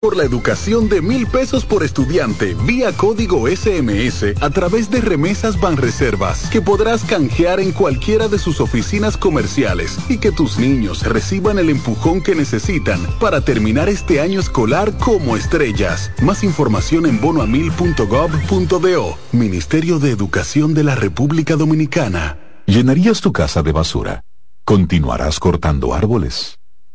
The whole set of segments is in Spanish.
por la educación de mil pesos por estudiante vía código SMS a través de remesas Banreservas que podrás canjear en cualquiera de sus oficinas comerciales y que tus niños reciban el empujón que necesitan para terminar este año escolar como estrellas. Más información en bonoamil.gov.do. Ministerio de Educación de la República Dominicana. ¿Llenarías tu casa de basura? ¿Continuarás cortando árboles?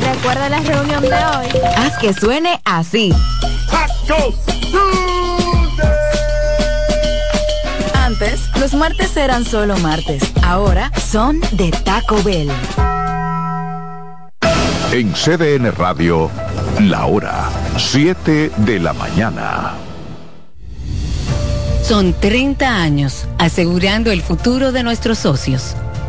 Recuerda la reunión de hoy. Haz que suene así. Antes, los martes eran solo martes. Ahora son de Taco Bell. En CDN Radio, la hora 7 de la mañana. Son 30 años asegurando el futuro de nuestros socios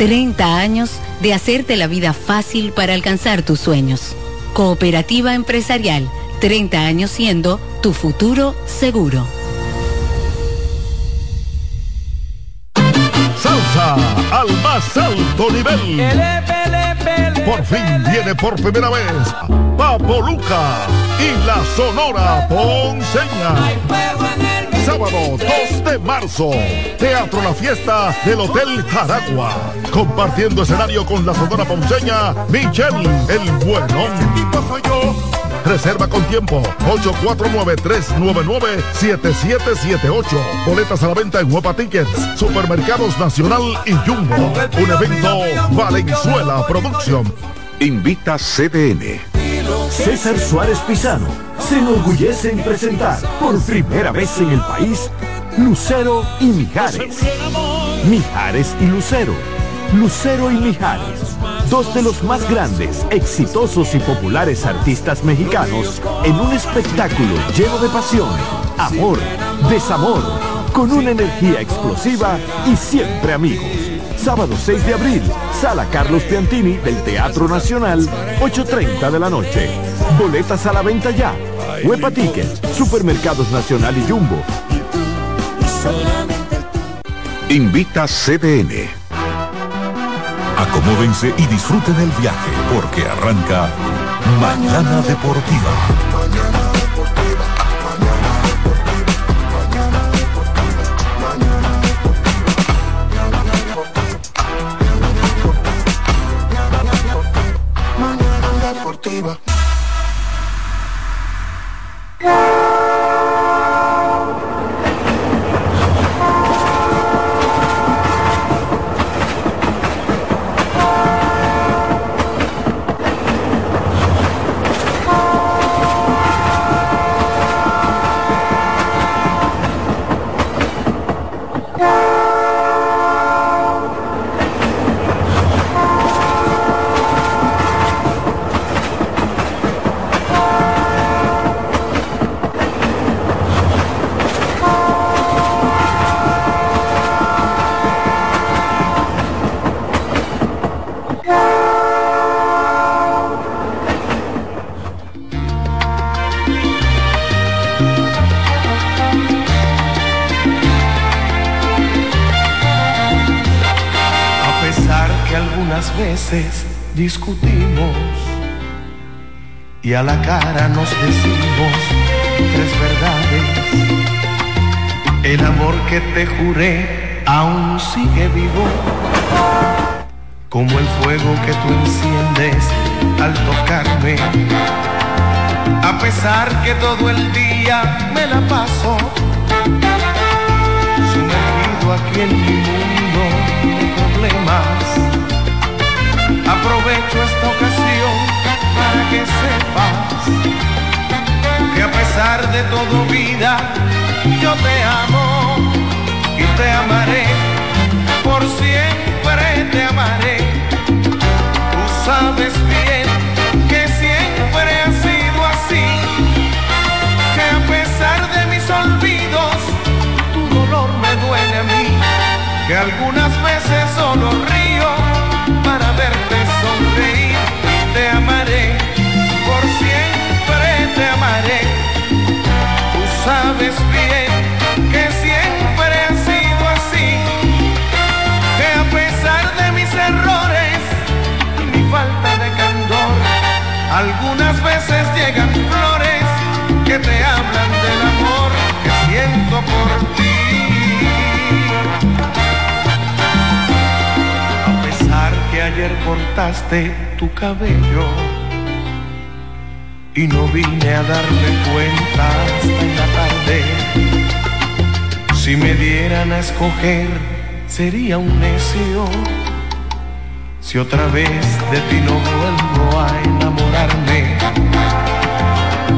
30 años de hacerte la vida fácil para alcanzar tus sueños. Cooperativa empresarial, 30 años siendo tu futuro seguro. Salsa al más alto nivel. Por fin viene por primera vez Papo Luca y la Sonora Ponceña sábado 2 de marzo. Teatro La Fiesta del Hotel Jaragua. Compartiendo escenario con la sonora ponceña Michelle El Bueno. Reserva con tiempo 849-399-7778. Boletas a la venta en Huepa Tickets, Supermercados Nacional y Jumbo. Un evento Valenzuela Producción. Invita CDN. César Suárez Pisano se enorgullece en presentar por primera vez en el país Lucero y Mijares. Mijares y Lucero. Lucero y Mijares, dos de los más grandes, exitosos y populares artistas mexicanos en un espectáculo lleno de pasión, amor, desamor, con una energía explosiva y siempre amigos. Sábado 6 de abril, Sala Carlos Piantini del Teatro Nacional, 8.30 de la noche. Boletas a la venta ya. Huepa Tickets, Supermercados Nacional y Jumbo. Invita CDN. Acomódense y disfruten el viaje porque arranca Mañana Deportiva. Discutimos y a la cara nos decimos tres verdades. El amor que te juré aún sigue vivo, como el fuego que tú enciendes al tocarme. A pesar que todo el día me la paso en mi mundo de problemas. Aprovecho esta ocasión para que sepas que a pesar de todo vida, yo te amo y te amaré, por siempre te amaré. Tú sabes bien que siempre ha sido así, que a pesar de mis olvidos, tu dolor me duele a mí, que algunas veces solo río para verte sonreír te amaré, por siempre te amaré. Tú sabes bien que siempre ha sido así, que a pesar de mis errores y mi falta de candor, algunas veces llegan flores que te hablan del amor que siento por ti. Ayer cortaste tu cabello y no vine a darme cuenta hasta en la tarde. Si me dieran a escoger, sería un necio. Si otra vez de ti no vuelvo a enamorarme.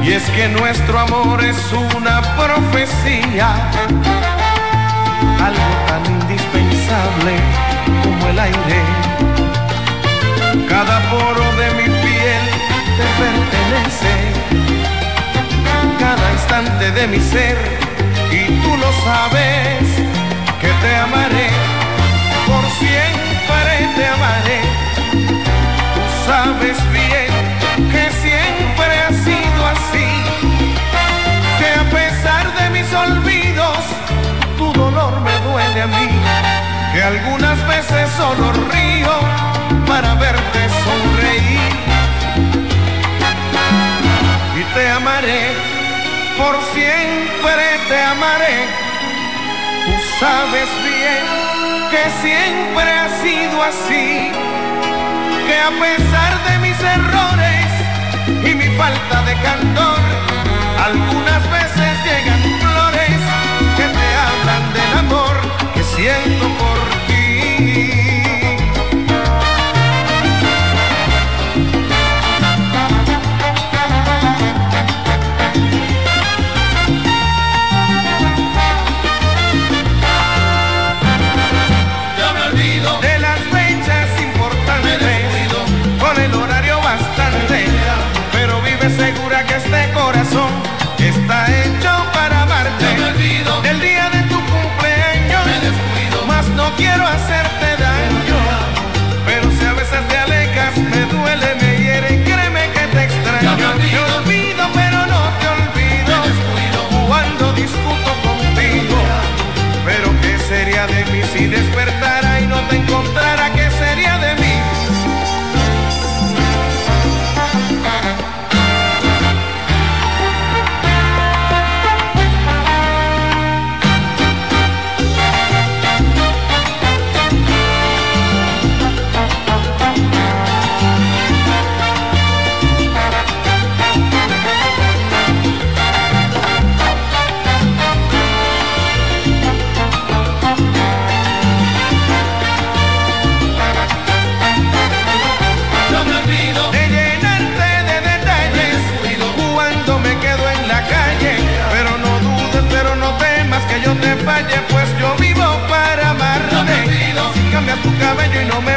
Y es que nuestro amor es una profecía, algo tan indispensable como el aire. Cada poro de mi piel te pertenece, cada instante de mi ser, y tú lo sabes, que te amaré, por siempre te amaré. Tú sabes bien que siempre ha sido así, que a pesar de mis olvidos, tu dolor me duele a mí, que algunas veces solo río para verte sonreír. Y te amaré, por siempre te amaré. Tú sabes bien que siempre ha sido así, que a pesar de mis errores y mi falta de candor, algunas veces llegan flores que te hablan del amor que siento por ti. Y no me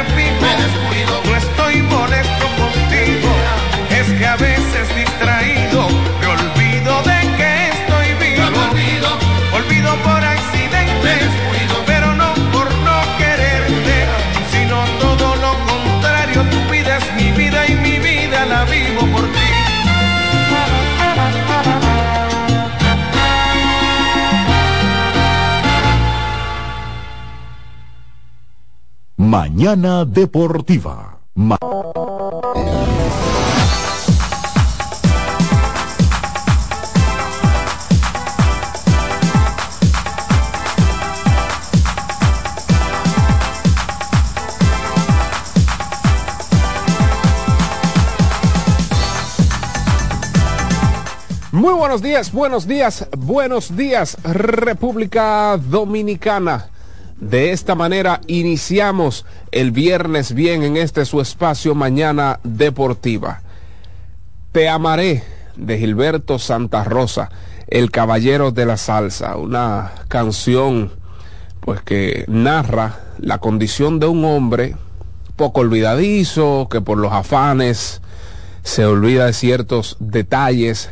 Mañana Deportiva. Muy buenos días, buenos días, buenos días, República Dominicana. De esta manera iniciamos el viernes bien en este su espacio Mañana Deportiva. Te amaré de Gilberto Santa Rosa, el caballero de la salsa, una canción pues que narra la condición de un hombre poco olvidadizo, que por los afanes se olvida de ciertos detalles,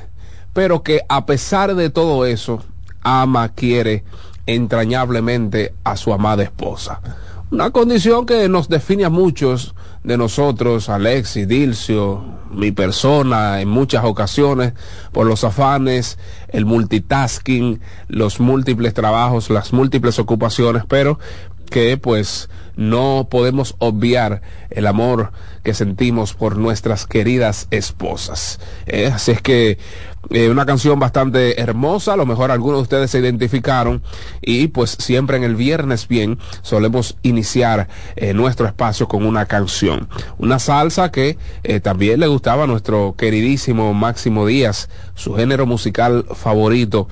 pero que a pesar de todo eso ama, quiere entrañablemente a su amada esposa. Una condición que nos define a muchos de nosotros, Alexis, Dilcio, mi persona, en muchas ocasiones, por los afanes, el multitasking, los múltiples trabajos, las múltiples ocupaciones, pero que pues no podemos obviar el amor que sentimos por nuestras queridas esposas. Eh, así es que eh, una canción bastante hermosa, a lo mejor algunos de ustedes se identificaron y pues siempre en el viernes bien solemos iniciar eh, nuestro espacio con una canción. Una salsa que también le gustaba a nuestro queridísimo Máximo Díaz, su género musical favorito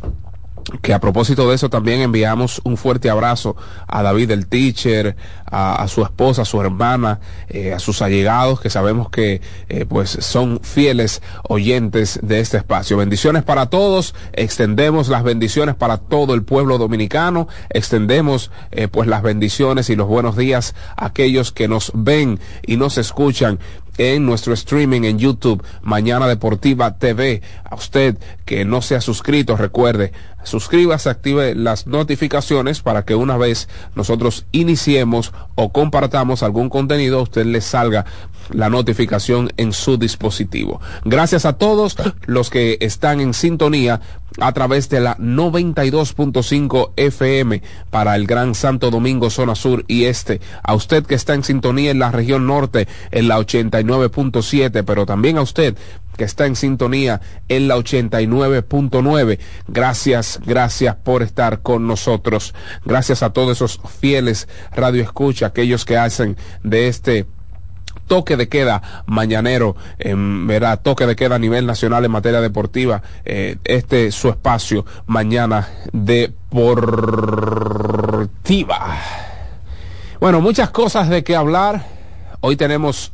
que a propósito de eso también enviamos un fuerte abrazo a David el teacher, a, su esposa, a su hermana, eh, a sus allegados que sabemos que eh, pues son fieles oyentes de este espacio. Bendiciones para todos, extendemos las bendiciones para todo el pueblo dominicano, extendemos eh, pues las bendiciones y los buenos días a aquellos que nos ven y nos escuchan en nuestro streaming en YouTube, Mañana Deportiva TV. A usted que no se ha suscrito, recuerde, suscríbase, active las notificaciones para que una vez nosotros iniciemos o compartamos algún contenido, usted le salga la notificación en su dispositivo. Gracias a todos los que están en sintonía a través de la 92.5 FM para el Gran Santo Domingo, zona sur y este. A usted que está en sintonía en la región norte, en la 89.7, pero también a usted que está en sintonía en la 89.9. Gracias, gracias por estar con nosotros. Gracias a todos esos fieles radio escucha, aquellos que hacen de este toque de queda mañanero, en verá, toque de queda a nivel nacional en materia deportiva, eh, este su espacio mañana deportiva. Bueno, muchas cosas de qué hablar. Hoy tenemos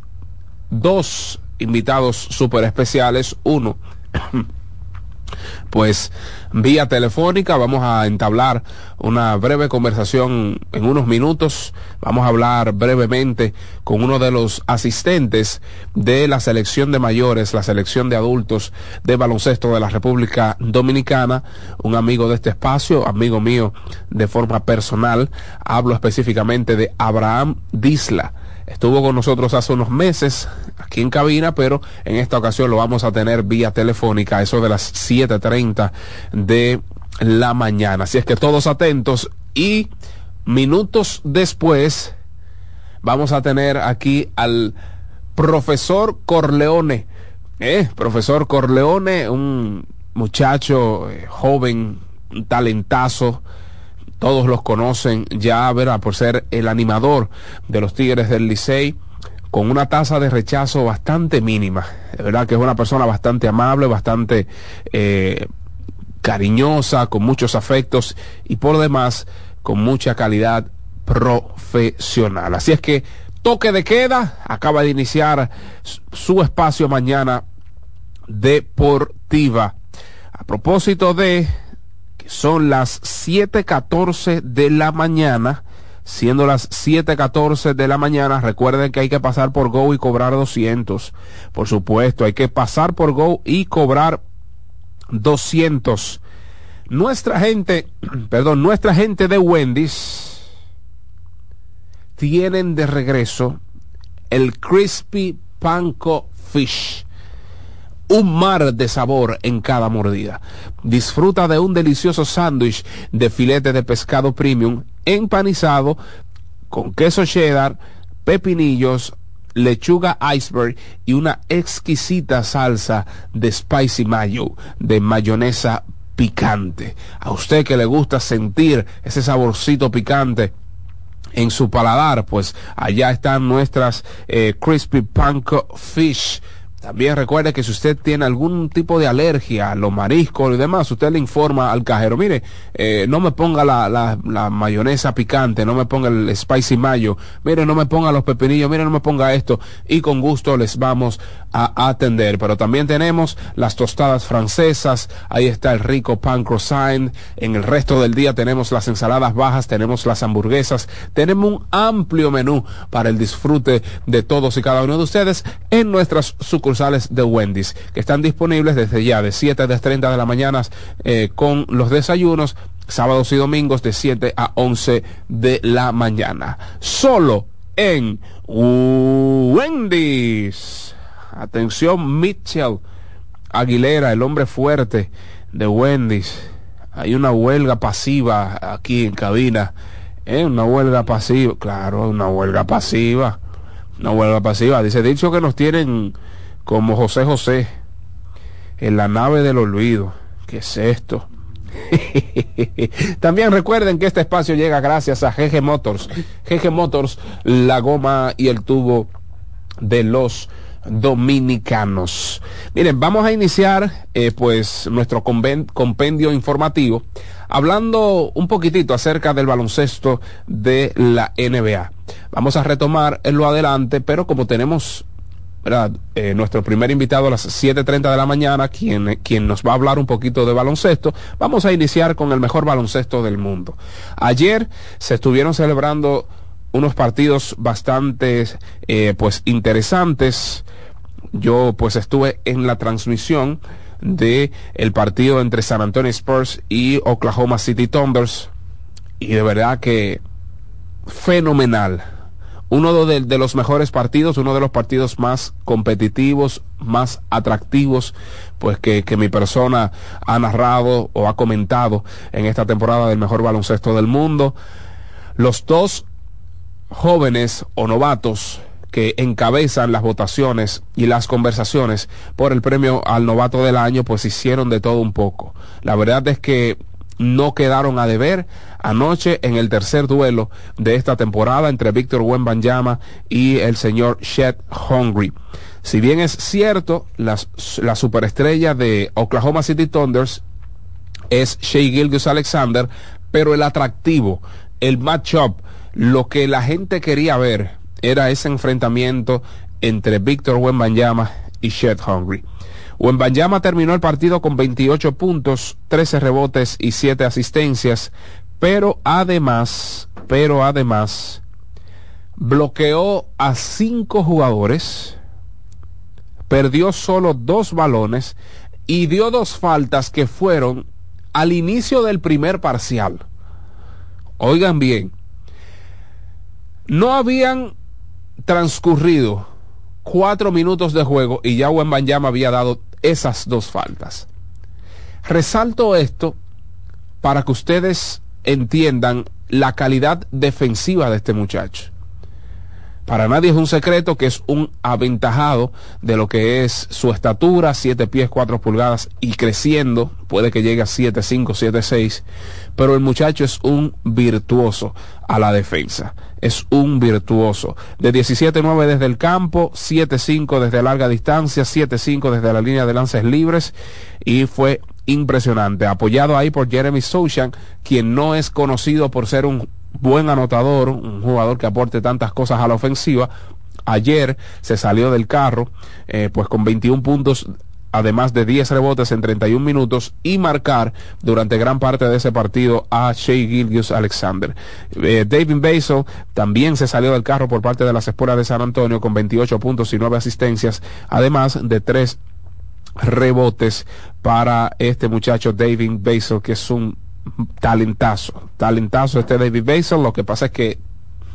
dos invitados súper especiales. Uno, pues vía telefónica vamos a entablar una breve conversación en unos minutos. Vamos a hablar brevemente con uno de los asistentes de la selección de mayores, la selección de adultos de baloncesto de la República Dominicana, un amigo de este espacio, amigo mío de forma personal. Hablo específicamente de Abraham Disla Estuvo con nosotros hace unos meses aquí en cabina, pero en esta ocasión lo vamos a tener vía telefónica, eso de las 7.30 de la mañana. Así es que todos atentos y minutos después vamos a tener aquí al profesor Corleone. ¿eh? Profesor Corleone, un muchacho eh, joven, un talentazo, todos los conocen ya, verá, por ser el animador de los Tigres del Licey, con una tasa de rechazo bastante mínima. Verdad que es una persona bastante amable, bastante eh, cariñosa, con muchos afectos y por demás con mucha calidad profesional. Así es que toque de queda, acaba de iniciar su espacio mañana deportiva. A propósito de son las 7.14 de la mañana. Siendo las 7.14 de la mañana, recuerden que hay que pasar por Go y cobrar 200. Por supuesto, hay que pasar por Go y cobrar 200. Nuestra gente, perdón, nuestra gente de Wendy's tienen de regreso el Crispy Panko Fish un mar de sabor en cada mordida. Disfruta de un delicioso sándwich de filete de pescado premium empanizado con queso cheddar, pepinillos, lechuga iceberg y una exquisita salsa de spicy mayo, de mayonesa picante. A usted que le gusta sentir ese saborcito picante en su paladar, pues allá están nuestras eh, crispy panko fish También recuerde que si usted tiene algún tipo de alergia a los mariscos y demás, usted le informa al cajero, mire, eh, no me ponga la, la, la, mayonesa picante, no me ponga el spicy mayo, mire, no me ponga los pepinillos, mire, no me ponga esto, y con gusto les vamos a atender. Pero también tenemos las tostadas francesas, ahí está el rico pan croissant, en el resto del día tenemos las ensaladas bajas, tenemos las hamburguesas, tenemos un amplio menú para el disfrute de todos y cada uno de ustedes en nuestras sucursales de Wendy's, que están disponibles desde ya de 7 a 30 de la mañana eh, con los desayunos, sábados y domingos de 7 a 11 de la mañana. Solo en Wendy's. Atención, Mitchell Aguilera, el hombre fuerte de Wendy's. Hay una huelga pasiva aquí en cabina. ¿Eh? Una huelga pasiva, claro, una huelga pasiva. Una huelga pasiva. Dice dicho que nos tienen como José José en la nave del olvido. ¿Qué es esto? También recuerden que este espacio llega gracias a GG Motors. GG Motors, la goma y el tubo de los dominicanos. Miren, vamos a iniciar eh, pues nuestro compendio informativo hablando un poquitito acerca del baloncesto de la NBA. Vamos a retomar en lo adelante, pero como tenemos eh, nuestro primer invitado a las 7.30 de la mañana, quien, quien nos va a hablar un poquito de baloncesto. Vamos a iniciar con el mejor baloncesto del mundo. Ayer se estuvieron celebrando unos partidos bastante eh, pues interesantes. Yo pues estuve en la transmisión de el partido entre San Antonio Spurs y Oklahoma City Thunders y de verdad que fenomenal uno de, los mejores partidos, uno de los partidos más competitivos, más atractivos, pues que, que, mi persona ha narrado o ha comentado en esta temporada del mejor baloncesto del mundo. Los dos jóvenes o novatos que encabezan las votaciones y las conversaciones por el premio al novato del año, pues hicieron de todo un poco. La verdad es que no quedaron a deber anoche en el tercer duelo de esta temporada entre Víctor Wembanyama y el señor Shed Hungry. Si bien es cierto, la superestrella de Oklahoma City Thunders es Shea Gilgus Alexander, pero el atractivo, el matchup, lo que la gente quería ver era ese enfrentamiento entre Víctor Wembanyama y Shed Hungry. Wembanyama terminó el partido con 28 puntos, 13 rebotes y 7 asistencias, pero además, pero además, bloqueó a cinco jugadores, perdió solo dos balones y dio dos faltas que fueron al inicio del primer parcial. Oigan bien, no habían transcurrido cuatro minutos de juego y ya Wembanyama había dado esas dos faltas. Resalto esto para que ustedes entiendan la calidad defensiva de este muchacho. Para nadie es un secreto que es un aventajado de lo que es su estatura, 7 pies 4 pulgadas y creciendo, puede que llegue a 7, 5, 7, 6, pero el muchacho es un virtuoso a la defensa, es un virtuoso. De 17-9 desde el campo, 7-5 desde larga distancia, 7-5 desde la línea de lances libres y fue impresionante, apoyado ahí por Jeremy Sochan, quien no es conocido por ser un buen anotador, un jugador que aporte tantas cosas a la ofensiva. Ayer se salió del carro, eh, pues con 21 puntos además de 10 rebotes en 31 minutos y marcar durante gran parte de ese partido a Shea Gilgius Alexander. Eh, David Basil también se salió del carro por parte de las espuelas de San Antonio con 28 puntos y 9 asistencias, además de 3 rebotes para este muchacho David Basil, que es un talentazo, talentazo este David Basil, lo que pasa es que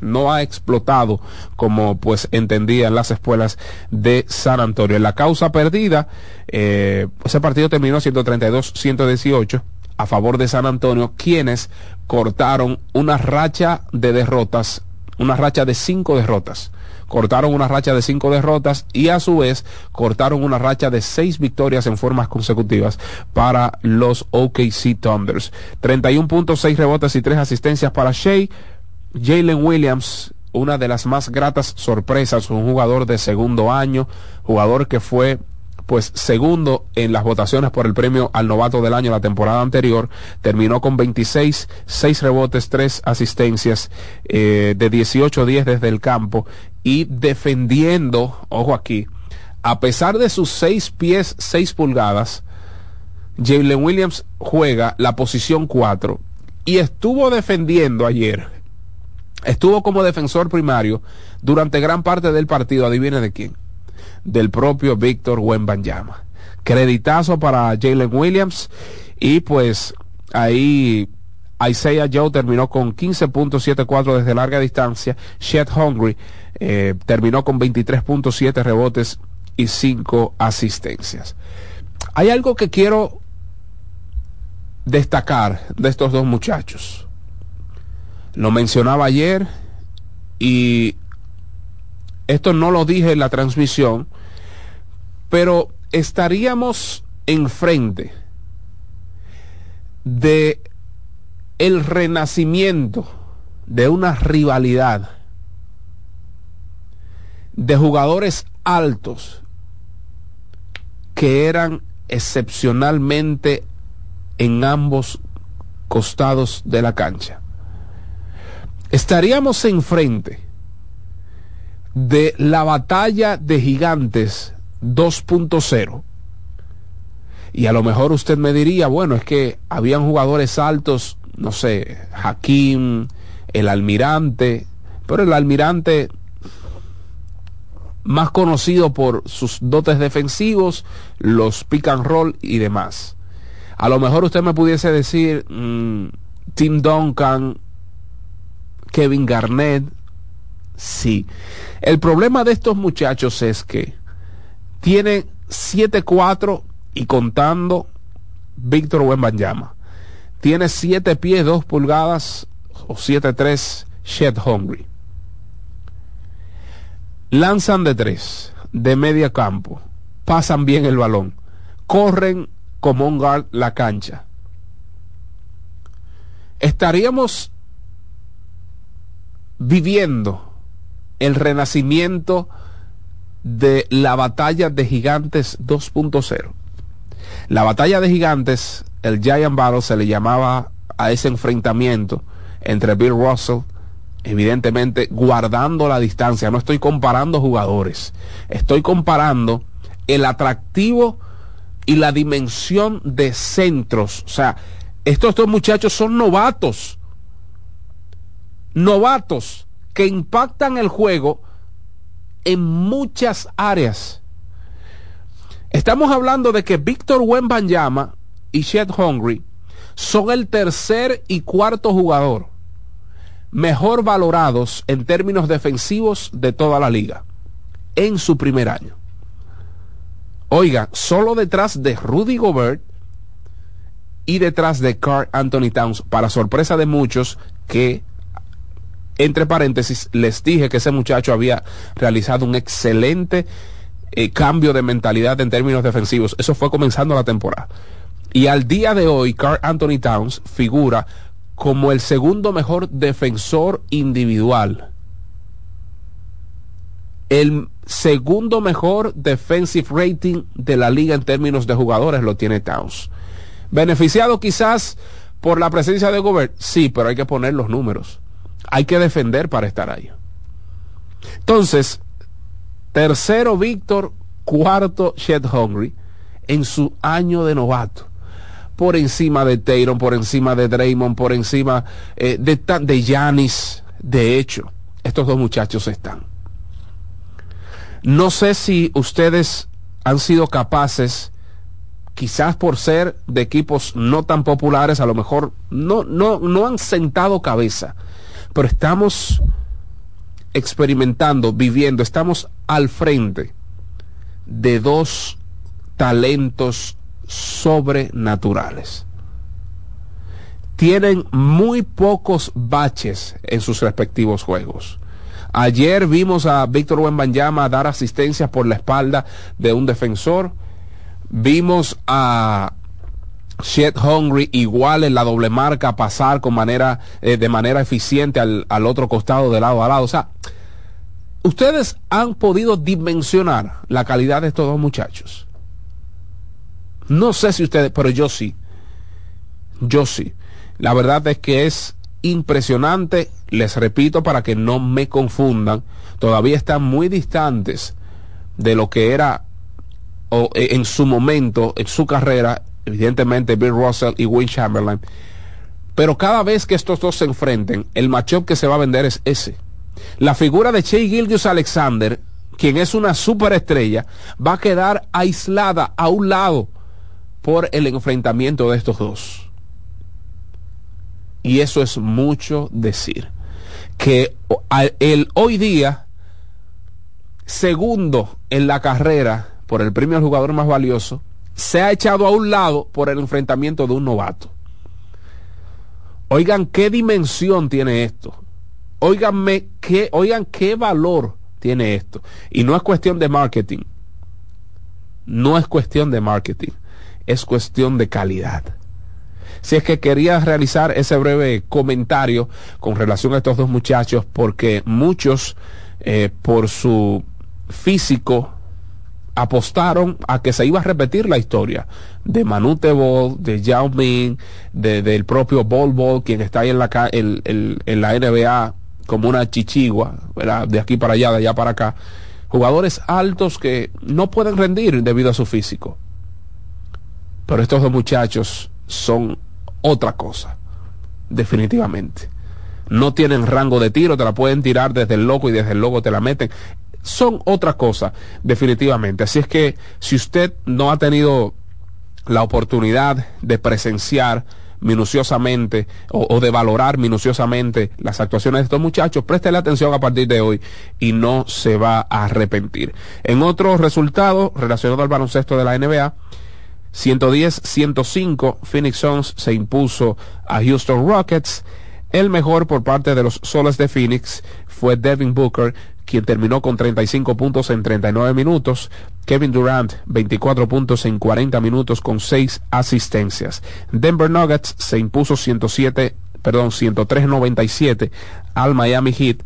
no ha explotado como pues entendían las escuelas de San Antonio. En la causa perdida, eh, ese partido terminó 132-118 a favor de San Antonio, quienes cortaron una racha de derrotas, una racha de cinco derrotas cortaron una racha de cinco derrotas y a su vez cortaron una racha de seis victorias en formas consecutivas para los OKC Thunders. 31 puntos, 6 rebotes y 3 asistencias para Shea. Jalen Williams una de las más gratas sorpresas, un jugador de segundo año, jugador que fue pues segundo en las votaciones por el premio al novato del año la temporada anterior, terminó con 26, 6 rebotes, 3 asistencias eh, de 18-10 desde el campo y defendiendo, ojo aquí, a pesar de sus 6 pies, 6 pulgadas, Jalen Williams juega la posición 4 y estuvo defendiendo ayer, estuvo como defensor primario durante gran parte del partido, adivine de quién del propio Víctor Wembanyama. Creditazo para Jalen Williams y pues ahí Isaiah Joe terminó con 15.74 desde larga distancia. Shed Hungry eh, terminó con 23.7 rebotes y 5 asistencias. Hay algo que quiero destacar de estos dos muchachos. Lo mencionaba ayer y esto no lo dije en la transmisión, pero estaríamos enfrente de el renacimiento de una rivalidad de jugadores altos que eran excepcionalmente en ambos costados de la cancha. Estaríamos enfrente de la batalla de gigantes 2.0. Y a lo mejor usted me diría, bueno, es que habían jugadores altos, no sé, Hakim, el almirante, pero el almirante más conocido por sus dotes defensivos, los pick and roll y demás. A lo mejor usted me pudiese decir mm, Tim Duncan, Kevin Garnett, sí. El problema de estos muchachos es que tienen 7-4 y contando Víctor Wembanyama. Tiene 7 pies 2 pulgadas o 7-3 Shed Hungry. Lanzan de 3, de media campo, pasan bien el balón, corren como un guard la cancha. Estaríamos viviendo el renacimiento de la batalla de gigantes 2.0. La batalla de gigantes, el Giant Battle, se le llamaba a ese enfrentamiento entre Bill Russell, evidentemente guardando la distancia. No estoy comparando jugadores, estoy comparando el atractivo y la dimensión de centros. O sea, estos dos muchachos son novatos. Novatos que impactan el juego en muchas áreas. Estamos hablando de que Víctor Wembanyama y Shed Hungry son el tercer y cuarto jugador mejor valorados en términos defensivos de toda la liga en su primer año. Oiga, solo detrás de Rudy Gobert y detrás de Carl Anthony Towns, para sorpresa de muchos que entre paréntesis, les dije que ese muchacho había realizado un excelente eh, cambio de mentalidad en términos defensivos. Eso fue comenzando la temporada. Y al día de hoy, Carl Anthony Towns figura como el segundo mejor defensor individual. El segundo mejor defensive rating de la liga en términos de jugadores lo tiene Towns. Beneficiado quizás por la presencia de Gobert, sí, pero hay que poner los números hay que defender para estar ahí. Entonces, tercero Víctor, cuarto Shed Hungry en su año de novato. Por encima de Tayron, por encima de Draymond, por encima eh, de, de. De hecho, estos dos muchachos están. No sé si ustedes han sido capaces, quizás por ser de equipos no tan populares, a lo mejor no, no, no han sentado cabeza pero estamos experimentando, viviendo, estamos al frente de dos talentos sobrenaturales. Tienen muy pocos baches en sus respectivos juegos. Ayer vimos a Víctor Wembanyama dar asistencia por la espalda de un defensor. Vimos a Shed Hungry igual en la doble marca, pasar con manera, eh, de manera eficiente al, al, otro costado de lado a lado. O sea, ustedes han podido dimensionar la calidad de estos dos muchachos. No sé si ustedes, pero yo sí. Yo sí. La verdad es que es impresionante, les repito para que no me confundan, todavía están muy distantes de lo que era o, en su momento, en su carrera, evidentemente Bill Russell y Will Chamberlain. Pero cada vez que estos dos se enfrenten, el matchup que se va a vender es ese. La figura de Shea Gilgius Alexander, quien es una superestrella, va a quedar aislada a un lado por el enfrentamiento de estos dos. Y eso es mucho decir. Que el hoy día, segundo en la carrera por el premio al jugador más valioso, se ha echado a un lado por el enfrentamiento de un novato. Oigan qué dimensión tiene esto. Oiganme qué, oigan qué valor tiene esto. Y no es cuestión de marketing. No es cuestión de marketing. Es cuestión de calidad. Si es que quería realizar ese breve comentario con relación a estos dos muchachos, porque muchos, eh, por su físico, apostaron a que se iba a repetir la historia de Manute Ball, de Yao Ming, de, del propio Bol Bol, quien está ahí en la, en, la NBA como una chichigua, de aquí para allá, de allá para acá. Jugadores altos que no pueden rendir debido a su físico. Pero estos dos muchachos son otra cosa, definitivamente. No tienen rango de tiro, te la pueden tirar desde el loco y desde el loco te la meten son otra cosa, definitivamente. Así es que si usted no ha tenido la oportunidad de presenciar minuciosamente o, de valorar minuciosamente las actuaciones de estos muchachos, préstele atención a partir de hoy y no se va a arrepentir. En otro resultado relacionado al baloncesto de la NBA, 110-105, Phoenix Suns se impuso a Houston Rockets. El mejor por parte de los soles de Phoenix fue Devin Booker, quien terminó con 35 puntos en 39 minutos. Kevin Durant, 24 puntos en 40 minutos con 6 asistencias. Denver Nuggets se impuso 107, perdón, 103-97 al Miami Heat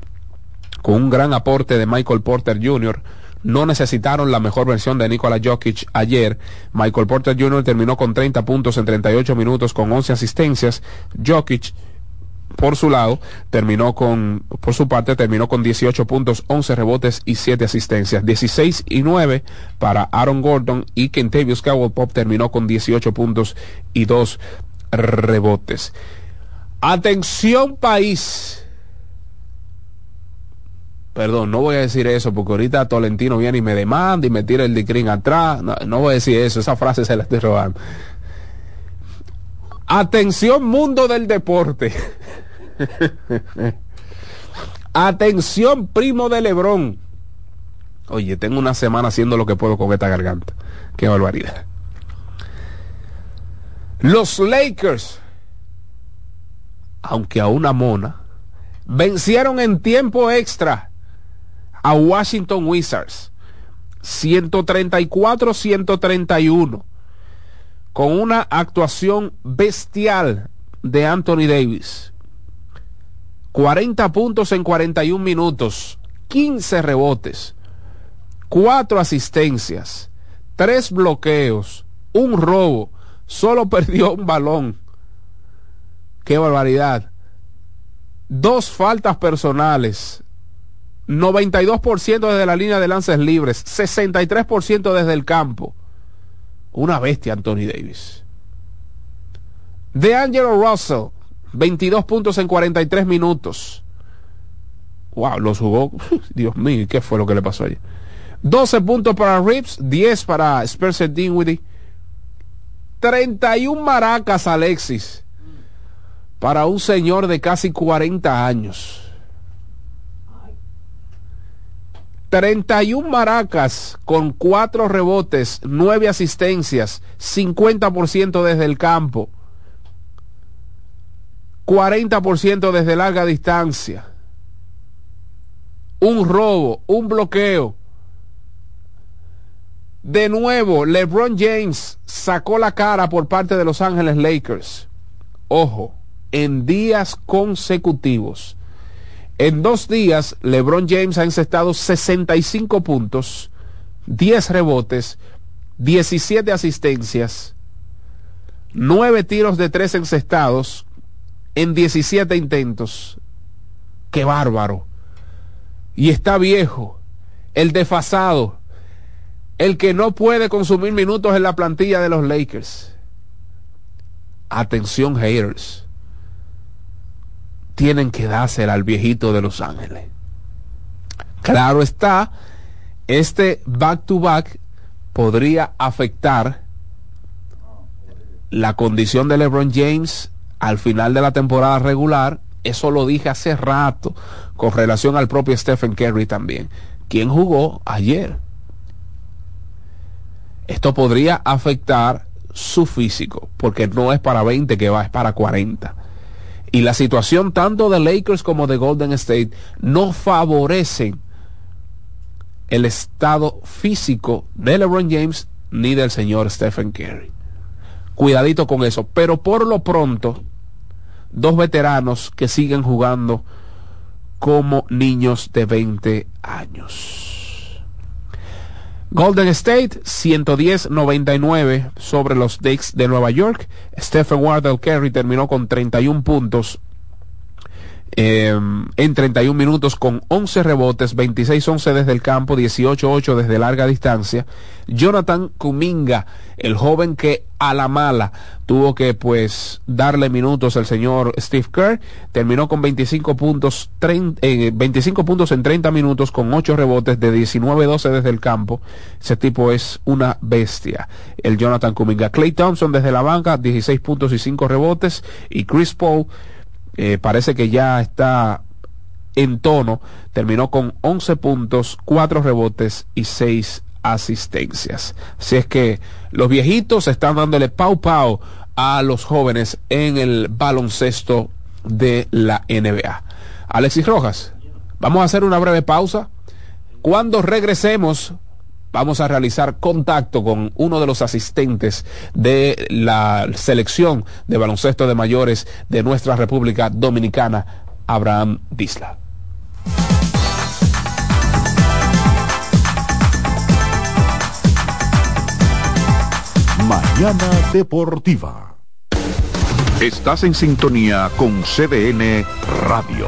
con un gran aporte de Michael Porter Jr. No necesitaron la mejor versión de Nikola Jokic ayer. Michael Porter Jr. terminó con 30 puntos en 38 minutos con 11 asistencias. Jokic por su lado, terminó con, por su parte, terminó con 18 puntos, 11 rebotes y 7 asistencias. 16 y 9 para Aaron Gordon y Kentavious Cowell Pop terminó con 18 puntos y 2 rebotes. Atención país. Perdón, no voy a decir eso porque ahorita Tolentino viene y me demanda y me tira el dicrín atrás. No, no voy a decir eso, esa frase se la estoy robando. Atención mundo del deporte. Atención primo de Lebrón. Oye, tengo una semana haciendo lo que puedo con esta garganta. Qué barbaridad. Los Lakers, aunque a una mona, vencieron en tiempo extra a Washington Wizards. 134-131 con una actuación bestial de Anthony Davis. 40 puntos en 41 minutos, 15 rebotes, 4 asistencias, 3 bloqueos, un robo, solo perdió un balón. Qué barbaridad. Dos faltas personales, 92% desde la línea de lances libres, 63% desde el campo. Una bestia Anthony Davis. De Angelo Russell, 22 puntos en 43 minutos. Wow, los jugó. Dios mío, ¿qué fue lo que le pasó ayer? 12 puntos para Rips, 10 para Spencer Dinwiddie. 31 maracas, Alexis. Para un señor de casi 40 años. 31 maracas con 4 rebotes, 9 asistencias, 50% desde el campo, 40% desde larga distancia, un robo, un bloqueo, De nuevo, LeBron James sacó la cara por parte de Los Ángeles Lakers. Ojo, en días consecutivos. En dos días, LeBron James ha encestado 65 puntos, 10 rebotes, 17 asistencias, 9 tiros de 3 encestados en 17 intentos. ¡Qué bárbaro! Y está viejo, el desfasado el que no puede consumir minutos en la plantilla de los Lakers. Atención, haters. Tienen que dársela al viejito de Los Ángeles. Claro está, este back-to-back -back podría afectar la condición de LeBron James al final de la temporada regular. Eso lo dije hace rato con relación al propio Stephen Curry también, quien jugó ayer esto podría afectar su físico, porque no es para 20 que va, es para 40. Y la situación tanto de Lakers como de Golden State no favorecen el estado físico de LeBron James ni del señor Stephen Curry. Cuidadito con eso. Pero por lo pronto, dos veteranos que siguen jugando como niños de 20 años. Golden State 110-99 sobre los Knicks de Nueva York. Stephen Wardell Kerry terminó con 31 puntos Em, en 31 minutos con 11 rebotes, 26-11 desde el campo, 18-8 desde larga distancia. Jonathan Kuminga, el joven que a la mala tuvo que pues darle minutos al señor Steve Kerr, terminó con 25 puntos, 25 eh, puntos en 30 minutos con 8 rebotes de 19-12 desde el campo. Ese tipo es una bestia. El Jonathan Kuminga. Clay Thompson desde la banca, 16 puntos y 5 rebotes. Y Chris Paul eh, parece que ya está en tono, terminó con 11 puntos, 4 rebotes y 6 asistencias. Así es que los viejitos están dándole pau pau a los jóvenes en el baloncesto de la NBA. Alexis Rojas, vamos a hacer una breve pausa. Cuando regresemos, vamos a realizar contacto con uno de los asistentes de la selección de baloncesto de mayores de nuestra República Dominicana, Abraham Disla. Mañana Deportiva. Estás en sintonía con CDN Radio.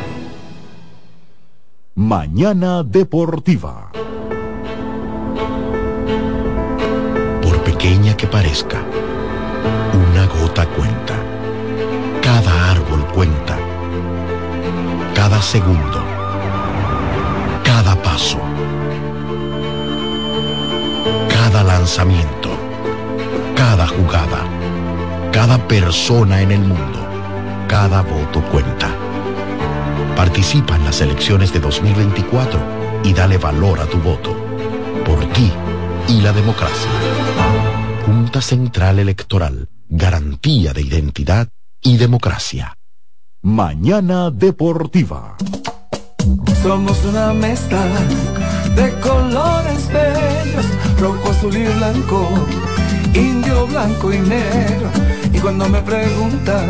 Mañana Deportiva. Por pequeña que parezca, una gota cuenta. Cada árbol cuenta. Cada segundo. Cada paso. Cada lanzamiento. Cada jugada. Cada persona en el mundo. Cada voto cuenta. Participa en las elecciones de 2024 y dale valor a tu voto. Por ti y la democracia. Junta Central Electoral. Garantía de identidad y democracia. Mañana Deportiva. Somos una mezcla de colores bellos, rojo, azul y blanco, indio, blanco y negro. Y cuando me preguntan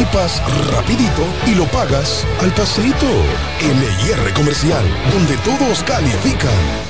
equipas rapidito y lo pagas al pasito. LIR Comercial, donde todos califican.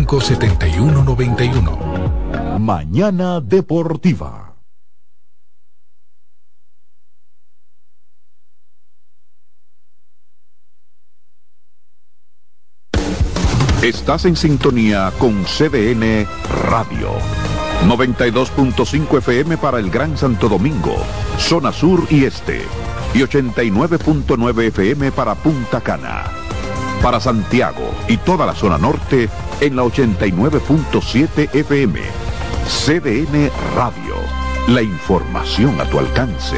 7191. Mañana Deportiva. Estás en sintonía con CDN Radio. 92.5 FM para el Gran Santo Domingo, zona sur y este. Y 89.9 FM para Punta Cana. Para Santiago y toda la zona norte en la 89.7 FM. CDN Radio. La información a tu alcance.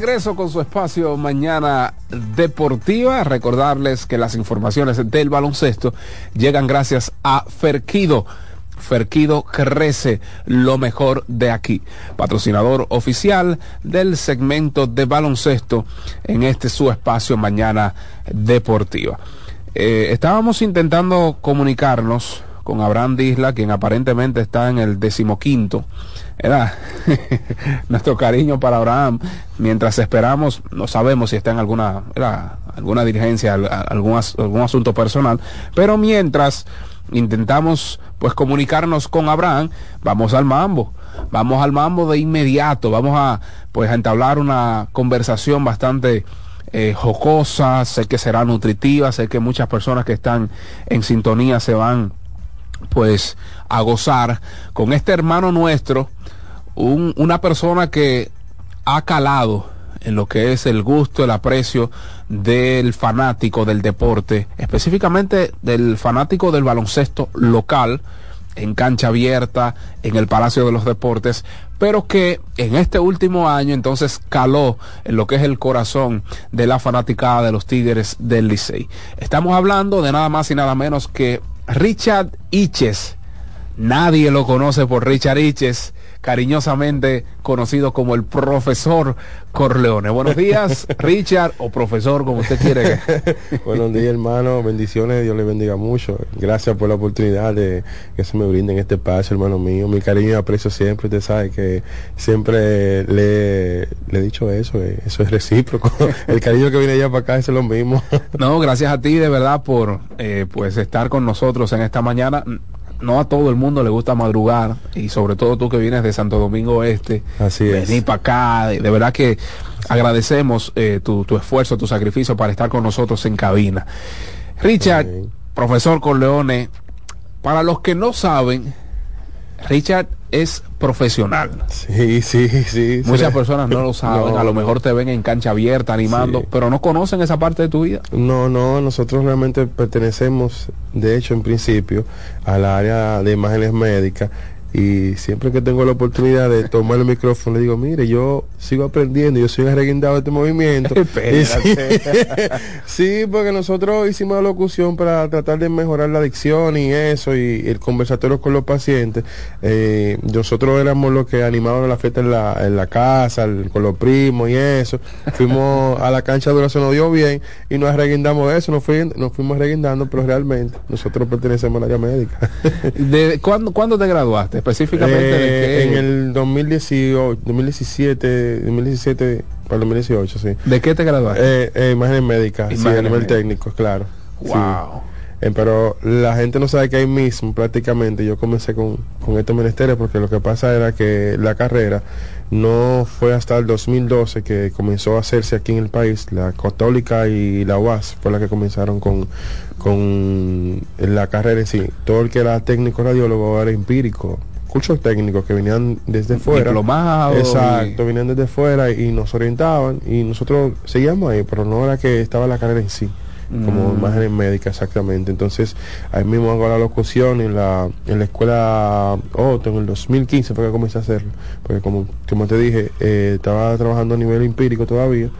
Regreso con su espacio Mañana Deportiva. Recordarles que las informaciones del baloncesto llegan gracias a Ferquido. Ferquido crece lo mejor de aquí. Patrocinador oficial del segmento de baloncesto en este su espacio Mañana Deportiva. Eh, estábamos intentando comunicarnos con Abraham Disla, quien aparentemente está en el decimoquinto. Era nuestro cariño para Abraham. Mientras esperamos, no sabemos si está en alguna, alguna dirigencia, algún, algún asunto personal, pero mientras intentamos pues comunicarnos con Abraham, vamos al mambo, vamos al mambo de inmediato, vamos a pues a entablar una conversación bastante eh, jocosa, sé que será nutritiva, sé que muchas personas que están en sintonía se van pues a gozar con este hermano nuestro, un, una persona que ha calado en lo que es el gusto, el aprecio del fanático del deporte, específicamente del fanático del baloncesto local, en cancha abierta, en el Palacio de los Deportes, pero que en este último año entonces caló en lo que es el corazón de la fanaticada de los Tigres del Licey. Estamos hablando de nada más y nada menos que Richard Iches. Nadie lo conoce por Richard Iches cariñosamente conocido como el profesor Corleone. Buenos días, Richard, o profesor, como usted quiere. Buenos días, hermano. Bendiciones, Dios le bendiga mucho. Gracias por la oportunidad de que se me brinde en este espacio, hermano mío. Mi cariño y aprecio siempre. Usted sabe que siempre le, he dicho eso, eh, eso es recíproco. El cariño que viene allá para acá es lo mismo. No, gracias a ti de verdad por eh, pues estar con nosotros en esta mañana no a todo el mundo le gusta madrugar y sobre todo tú que vienes de Santo Domingo Este, Así venir para acá, de, verdad que agradecemos eh, tu, tu, esfuerzo, tu sacrificio para estar con nosotros en cabina. Richard, profesor Corleone, para los que no saben, Richard es profesional. Sí, sí, sí. Muchas personas no lo saben, a lo mejor te ven en cancha abierta animando, pero no conocen esa parte de tu vida. No, no, nosotros realmente pertenecemos, de hecho, en principio, al área de imágenes médicas y siempre que tengo la oportunidad de tomar el micrófono le digo, mire, yo sigo aprendiendo, yo soy arreguindado de este movimiento. sí, porque nosotros hicimos la locución para tratar de mejorar la adicción y eso, y el conversatorio con los pacientes. Eh, nosotros éramos los que animaban la fiesta en la, en la casa, con los primos y eso. Fuimos a la cancha de se nos dio bien y nos arreguindamos de eso, nos, nos fuimos arreguindando, pero realmente nosotros pertenecemos al área médica. ¿De cuándo, ¿Cuándo te graduaste? Específicamente de qué? En el 2018, 2017, 2017 para el 2018, sí. ¿De qué te graduaste? Eh, eh, imágenes médicas, sí, a nivel técnico, claro. Wow. Eh, pero la gente no sabe que ahí mismo prácticamente yo comencé con, con estos ministerios porque lo que pasa era que la carrera no fue hasta el 2012 que comenzó a hacerse aquí en el país. La Católica y la UAS fue la que comenzaron con, con la carrera en sí. Todo el que era técnico radiólogo era empírico cursos técnicos que venían desde fuera. Exacto, venían desde fuera y nos orientaban y nosotros seguíamos ahí, pero no era que estaba la carrera en sí como mm. imagen médica exactamente. Entonces, ahí mismo hago la locución en la, en la escuela Otto, en el 2015 fue que comencé a hacerlo, porque como, como te dije, eh, estaba trabajando a nivel empírico todavía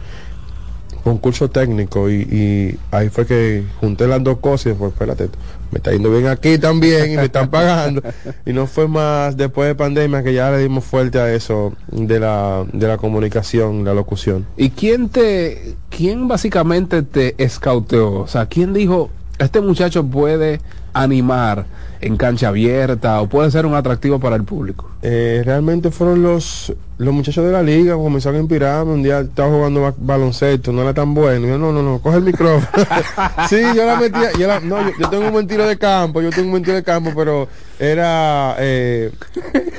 concurso técnico y, ahí fue que junté las dos cosas y pues espérate, me está yendo bien aquí también y me están pagando. y no fue más después de pandemia que ya le dimos fuerte a eso de la, de la comunicación, la locución. ¿Y quién te, quién básicamente te escauteó? O sea, ¿quién dijo, este muchacho puede animar en cancha abierta o puede ser un atractivo para el público? Eh, realmente fueron los, los muchachos de la liga, comenzaron a inspirarme, un día estaba jugando baloncesto, no era tan bueno, yo no, no, no, coge el micrófono. sí, yo la metía, yo, no, yo, tengo un buen tiro de campo, yo tengo un buen tiro de campo, pero era, eh,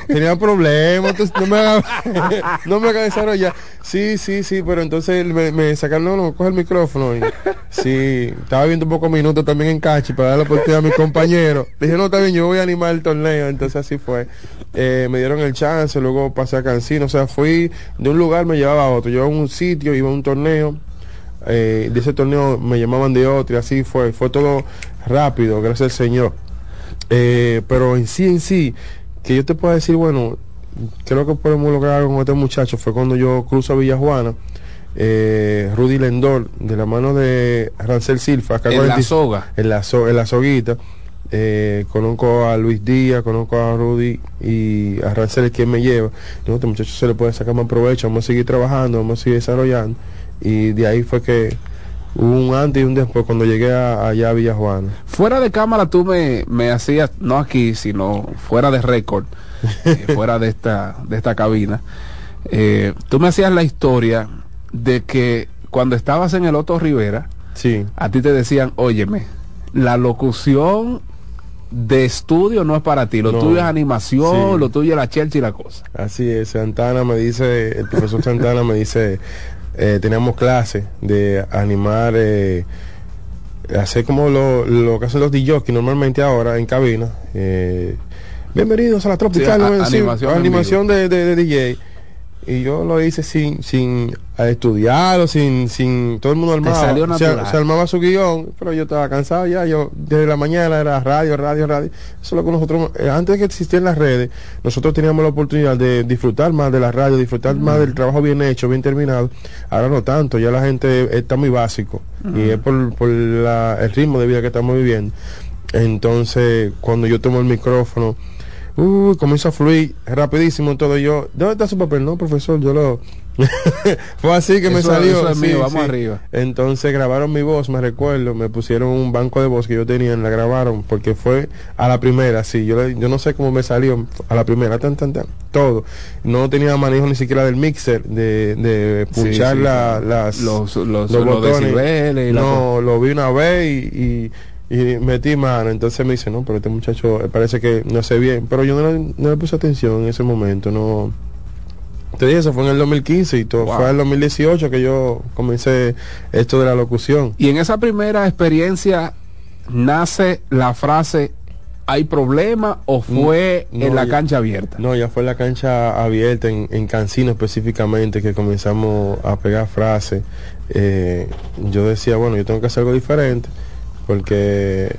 tenía problemas, no me haga, no me haga desarrollar. Sí, sí, sí, pero entonces me, me sacaron, no, no, coge el micrófono. Y, sí, estaba viendo un poco minutos también en Cachi para dar la oportunidad a mis compañeros. Dije, no, está bien, yo voy a animar el torneo, entonces así fue. Eh, me dieron el chance, luego pasé a Cancino, o sea, fui de un lugar, me llevaba a otro, yo a un sitio, iba a un torneo, eh, de ese torneo me llamaban de otro y así fue, fue todo rápido, gracias al Señor. Eh, pero en sí, en sí, que yo te puedo decir, bueno, creo que podemos lograr con este muchacho fue cuando yo cruzo a Villajuana. Eh, Rudy Lendor, de la mano de Rancel Silva, acá en la soga. En la, en la soguita. Eh, conozco a Luis Díaz, conozco a Rudy y a Rancel, quien me lleva. No, este muchacho se le puede sacar más provecho, vamos a seguir trabajando, vamos a seguir desarrollando. Y de ahí fue que un antes y un después cuando llegué allá a Villa Juana. Fuera de cámara tú me, me hacías, no aquí, sino fuera de récord, eh, fuera de esta, de esta cabina, eh, tú me hacías la historia de que cuando estabas en el Otto Rivera, sí. a ti te decían, óyeme, la locución de estudio no es para ti, lo tuyo es animación, lo tuyo es la chelcha y la cosa. Así es, Santana me dice, el profesor Santana me dice, eh, teníamos clase de animar, eh, hacer como lo, lo que hacen los DJs normalmente ahora en cabina. Eh, bienvenidos a la Tropical, animación, de, de, de DJ y yo lo hice sin sin estudiar o sin sin todo el mundo armaba. se, armaba su guion pero yo estaba cansado ya yo desde la mañana era radio radio radio. Eso es lo que nosotros eh, antes de que existieran las redes nosotros teníamos la oportunidad de disfrutar más de la radio disfrutar más del trabajo bien hecho bien terminado. Ahora no tanto ya la gente está muy básico y es por, por el ritmo de vida que estamos viviendo. Entonces, cuando yo tomo el micrófono, uh, comienza a fluir rapidísimo todo. Yo, ¿dónde está su papel? No, profesor, yo lo. Fue así que me Eso- salió. eso es sí, mío, vamos sí. arriba. Entonces grabaron mi voz, me recuerdo, me pusieron un banco de voz que yo tenía, la grabaron, porque fue a la primera, sí, yo, le- yo no sé cómo me salió a la primera, tan, tan, tan, todo. No tenía manejo ni siquiera del mixer, de, de sí, la- las, Los- los- los decibeles y la no, lo vi una vez y, y, y metí mano, entonces me dice, no, pero este muchacho eh, parece que no hace bien, pero yo no, le- no le puse atención en ese momento, no... Te dije, eso fue en el 2015 y todo, Wow. fue en el 2018 que yo comencé esto de la locución. Y en esa primera experiencia nace la frase ¿hay problema o fue No, en la ya- cancha abierta? No, ya fue en la cancha abierta, en, en Cancino específicamente, que comenzamos a pegar frases. Eh, yo decía, bueno, yo tengo que hacer algo diferente, porque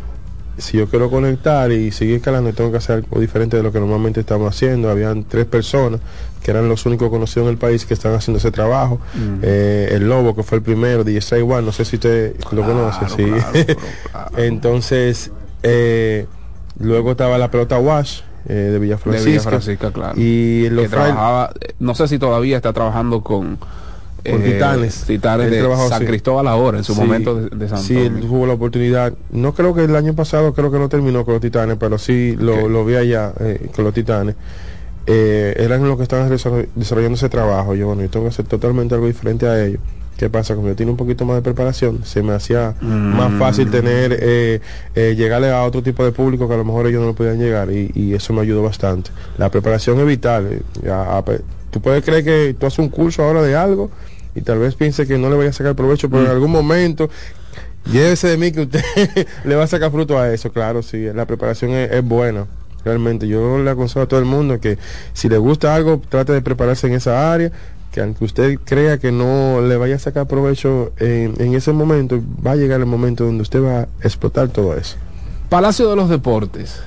si yo quiero conectar y seguir escalando, tengo que hacer algo diferente de lo que normalmente estamos haciendo. Habían tres personas que eran los únicos conocidos en el país que estaban haciendo ese trabajo. Mm. Eh, el Lobo, que fue el primero, DJ One, no sé si usted lo conoce, sí. Entonces, eh, luego estaba la pelota Wash eh, de Villa de Francisca. Villa Francisca, claro. Y los que trabajaba, eh, no sé si todavía está trabajando con, Con Titanes. Titanes Él de trabajó, San sí. Cristóbal ahora, en su Sí, momento de, de Santo Sí, él tuvo la oportunidad. No creo que el año pasado, creo que no terminó con los Titanes, pero sí lo, lo vi allá eh, con los Titanes. Eh, eran los que estaban desarroll- desarrollando ese trabajo. Yo, bueno, yo tengo que hacer totalmente algo diferente a ellos. ¿Qué pasa? Como yo tenía un poquito más de preparación, se me hacía más fácil tener, eh, eh, llegarle a otro tipo de público que a lo mejor ellos no lo podían llegar y, y eso me ayudó bastante. La preparación es vital. eh, a- a- tú puedes creer que tú haces un curso ahora de algo y tal vez piense que no le vaya a sacar provecho, pero en algún momento llévese de mí que usted le va a sacar fruto a eso, claro, sí, la preparación es, es buena. Realmente yo le aconsejo a todo el mundo que si le gusta algo, trate de prepararse en esa área, que aunque usted crea que no le vaya a sacar provecho en, en ese momento, va a llegar el momento donde usted va a explotar todo eso. Palacio de los Deportes.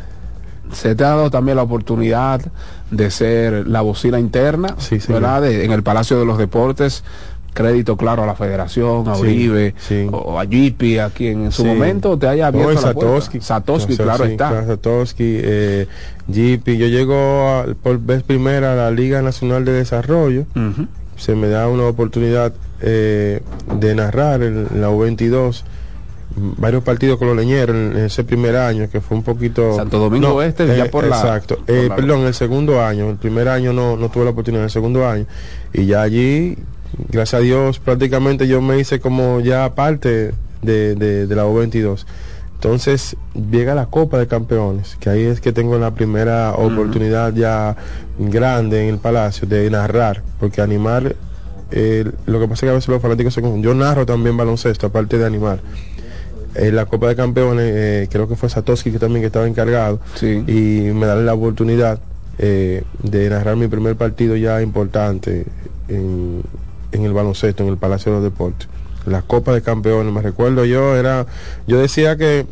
Se te ha dado también la oportunidad de ser la vocina interna, señor. ¿verdad? De- en el Palacio de los Deportes. Crédito claro a la Federación, a Sí, Uribe, sí. o a Jipi, a quien en su Sí. momento te haya abierto No, la puerta. Sea, claro está. claro, Satoshi, eh. Yo llego a- por vez primera a la Liga Nacional de Desarrollo. Se me da una oportunidad eh, de narrar en la U22 mm, varios partidos con los leñeros en, ese primer año que fue un poquito Santo Domingo Oeste, ya por la- exacto por Eh, la- perdón el segundo año el primer año no, no tuve la oportunidad el segundo año y ya allí gracias a Dios prácticamente yo me hice como ya parte de, de, de la U22 entonces llega la Copa de Campeones, que ahí es que tengo la primera oportunidad ya grande en el Palacio de narrar, porque animar, eh, lo que pasa es que a veces los fanáticos se confunden. Yo narro también baloncesto, aparte de animar. En la Copa de Campeones, eh, creo que fue Satoshi que también que estaba encargado, y me da la oportunidad eh, de narrar mi primer partido ya importante en, en el baloncesto, en el Palacio de los Deportes. La Copa de Campeones, me recuerdo yo, era, yo decía que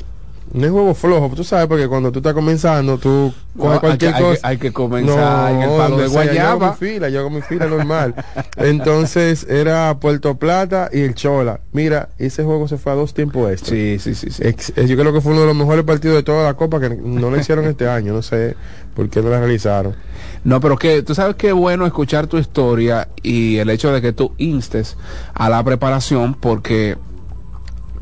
no es juego flojo, tú sabes, porque cuando tú estás comenzando, tú coges hay cualquier hay cosa. hay que comenzar en el palo de sea, Yo hago guayaba. mi fila, yo hago mi fila normal. Entonces era Puerto Plata y el Chola. Mira, ese juego se fue a dos tiempos extra. Sí, sí, sí. sí. Ex- eh, yo creo que fue uno de los mejores partidos de toda la Copa que no lo hicieron este año, no sé por qué no la realizaron. No, pero que tú sabes qué bueno escuchar tu historia y el hecho de que tú instes a la preparación porque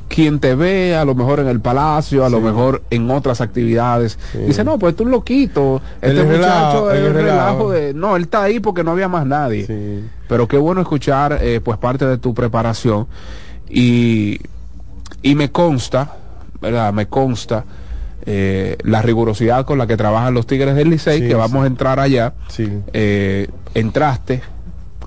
quien te ve a lo mejor en el palacio, a lo mejor en otras actividades, dice, no, pues tú un loquito, este muchacho es el el relajo de... No, él está ahí porque no había más nadie. Pero qué bueno escuchar eh, pues parte de tu preparación. Y, y me consta, ¿verdad? Me consta eh, la rigurosidad con la que trabajan los Tigres del Licey, que vamos a entrar allá. Eh, entraste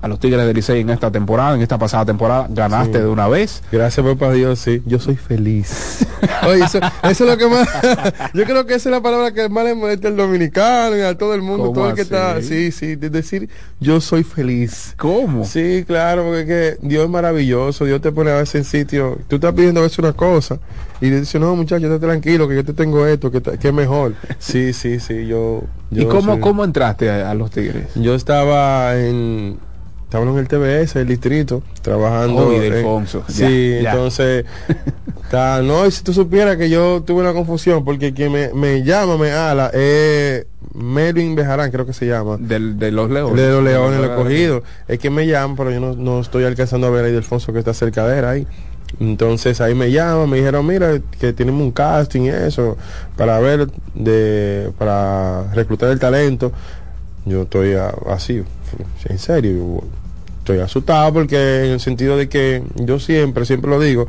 a los Tigres del Licey en esta temporada, en esta pasada temporada, ganaste Sí. de una vez. Gracias, papá Dios, sí. Yo soy feliz. Oye, eso, eso es lo que más. yo creo que esa es la palabra que más le molesta al dominicano y a todo el mundo, ¿Cómo todo el que así? está. Sí, sí, de decir yo soy feliz. ¿Cómo? Sí, claro, porque es que Dios es maravilloso. Dios te pone a veces en sitio. Tú estás pidiendo a veces una cosa y le dices, no, muchacho, estate tranquilo, que yo te tengo esto, que, que es mejor. Sí, sí, sí, yo. ¿Y cómo, soy- cómo entraste a, a los Tigres? Yo estaba en estaba en el TBS, el distrito, trabajando. Oh, y eh, Delfonso. sí, Ya, entonces, ta- no, y si tú supieras que yo tuve una confusión, porque quien me, me llama, me ala, es Melvin Bejarán, creo que se llama. Del, de los leones. De los leones, el De los escogido. Es que me llaman, pero yo no, no estoy alcanzando a ver ahí Delfonso que está cerca de él ahí. Entonces ahí me llaman, me dijeron, mira, que tenemos un casting y eso, para ver, de para reclutar el talento. Yo estoy a- así, en serio, estoy asustado porque en el sentido de que yo siempre, siempre lo digo,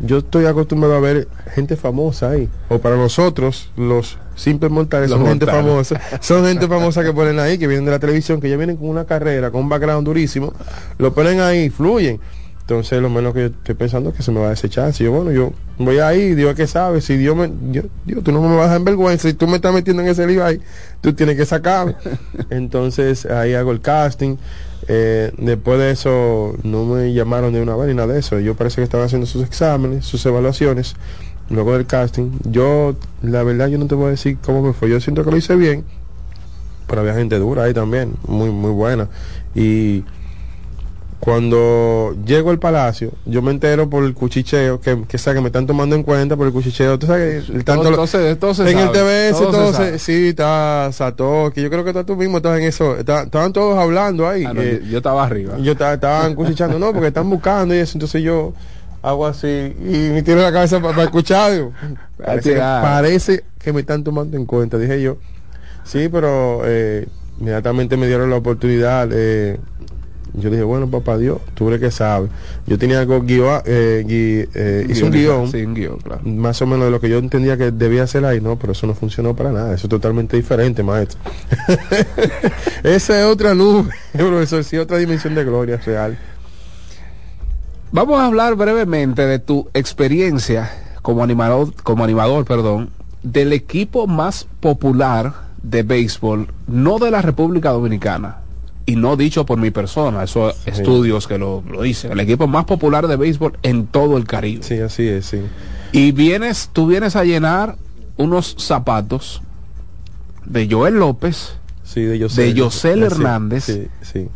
yo estoy acostumbrado a ver gente famosa ahí. O para nosotros, los simples mortales Los son gente famosa. Son gente famosa que ponen ahí, que vienen de la televisión, que ya vienen con una carrera, con un background durísimo. Lo ponen ahí, fluyen. Entonces, lo menos que yo estoy pensando es que se me va a desechar. Si yo, bueno, yo voy ahí, Dios que sabe. Si Dios me. Dios, Dios, tú no me vas a vergüenza. Si tú me estás metiendo en ese lío ahí, tú tienes que sacarme. Entonces, ahí hago el casting. Eh, después de eso no me llamaron de una vez ni nada de eso. Yo parece que estaban haciendo sus exámenes, sus evaluaciones. Luego del casting, yo, la verdad, yo no te voy a decir cómo me fue. Yo siento que lo hice bien, pero había gente dura ahí también, muy, muy buena. Y cuando llego al palacio, yo me entero por el cuchicheo, que, que, que me están tomando en cuenta por el cuchicheo. Tú sabes que el tanto Todo- todo se- todo se en el TBS, todo se todo se- sí, está Satoshi, yo creo que está tú mismo estás en eso, está- estaban todos hablando ahí. Ah, no, eh, yo, yo estaba arriba. yo estaba, estaban cuchicheando, no, porque están buscando y eso, entonces yo hago así y me tiro la cabeza para, escuchar. digo, parece, que, Ah. parece que me están tomando en cuenta, dije yo. Sí, pero eh, inmediatamente me dieron la oportunidad. eh, yo dije, bueno, papá Dios, tú eres que sabes. Yo tenía algo guion, eh, gui- eh, hice un guion, Sí, un guion, claro. más o menos de lo que yo entendía que debía hacer ahí, no, pero eso no funcionó para nada, eso es totalmente diferente, maestro. Esa es otra nube, profesor, sí, otra dimensión de gloria real. Vamos a hablar brevemente de tu experiencia como animador, como animador, perdón, del equipo más popular de béisbol, no de la República Dominicana, y no dicho por mi persona, esos estudios que lo, lo dicen, el equipo más popular de béisbol en todo el Caribe. Sí, así es, sí. Y vienes, tú vienes a llenar unos zapatos de Joel López, Sí, de Yosel, de Sí, Hernández, Sí, sí.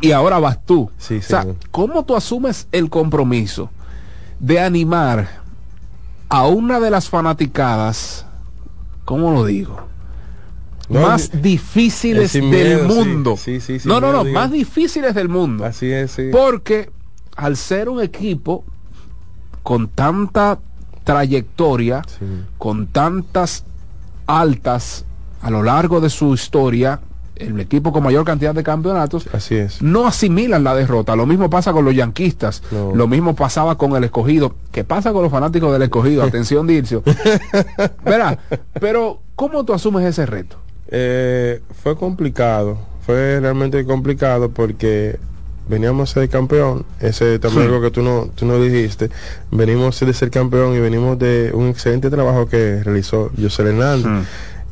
y ahora vas tú. Sí, o sea. ¿cómo tú asumes el compromiso de animar a una de las fanaticadas, ¿cómo lo digo? No, más difíciles del miedo, mundo. Sí, sí, sin no, no, miedo, no, más difíciles del mundo. Así es, sí. Porque al ser un equipo con tanta trayectoria, con tantas altas a lo largo de su historia, el equipo con mayor cantidad de campeonatos, Así es. no asimilan la derrota. Lo mismo pasa con los yanquistas, No. lo mismo pasaba con el escogido. ¿Qué pasa con los fanáticos del escogido? Atención, Dircio. Verá, pero ¿cómo tú asumes ese reto? Eh, fue complicado, fue realmente complicado porque veníamos de campeón, ese también Sí. algo que tú no, tú no dijiste, venimos de ser campeón y venimos de un excelente trabajo que realizó José Hernández.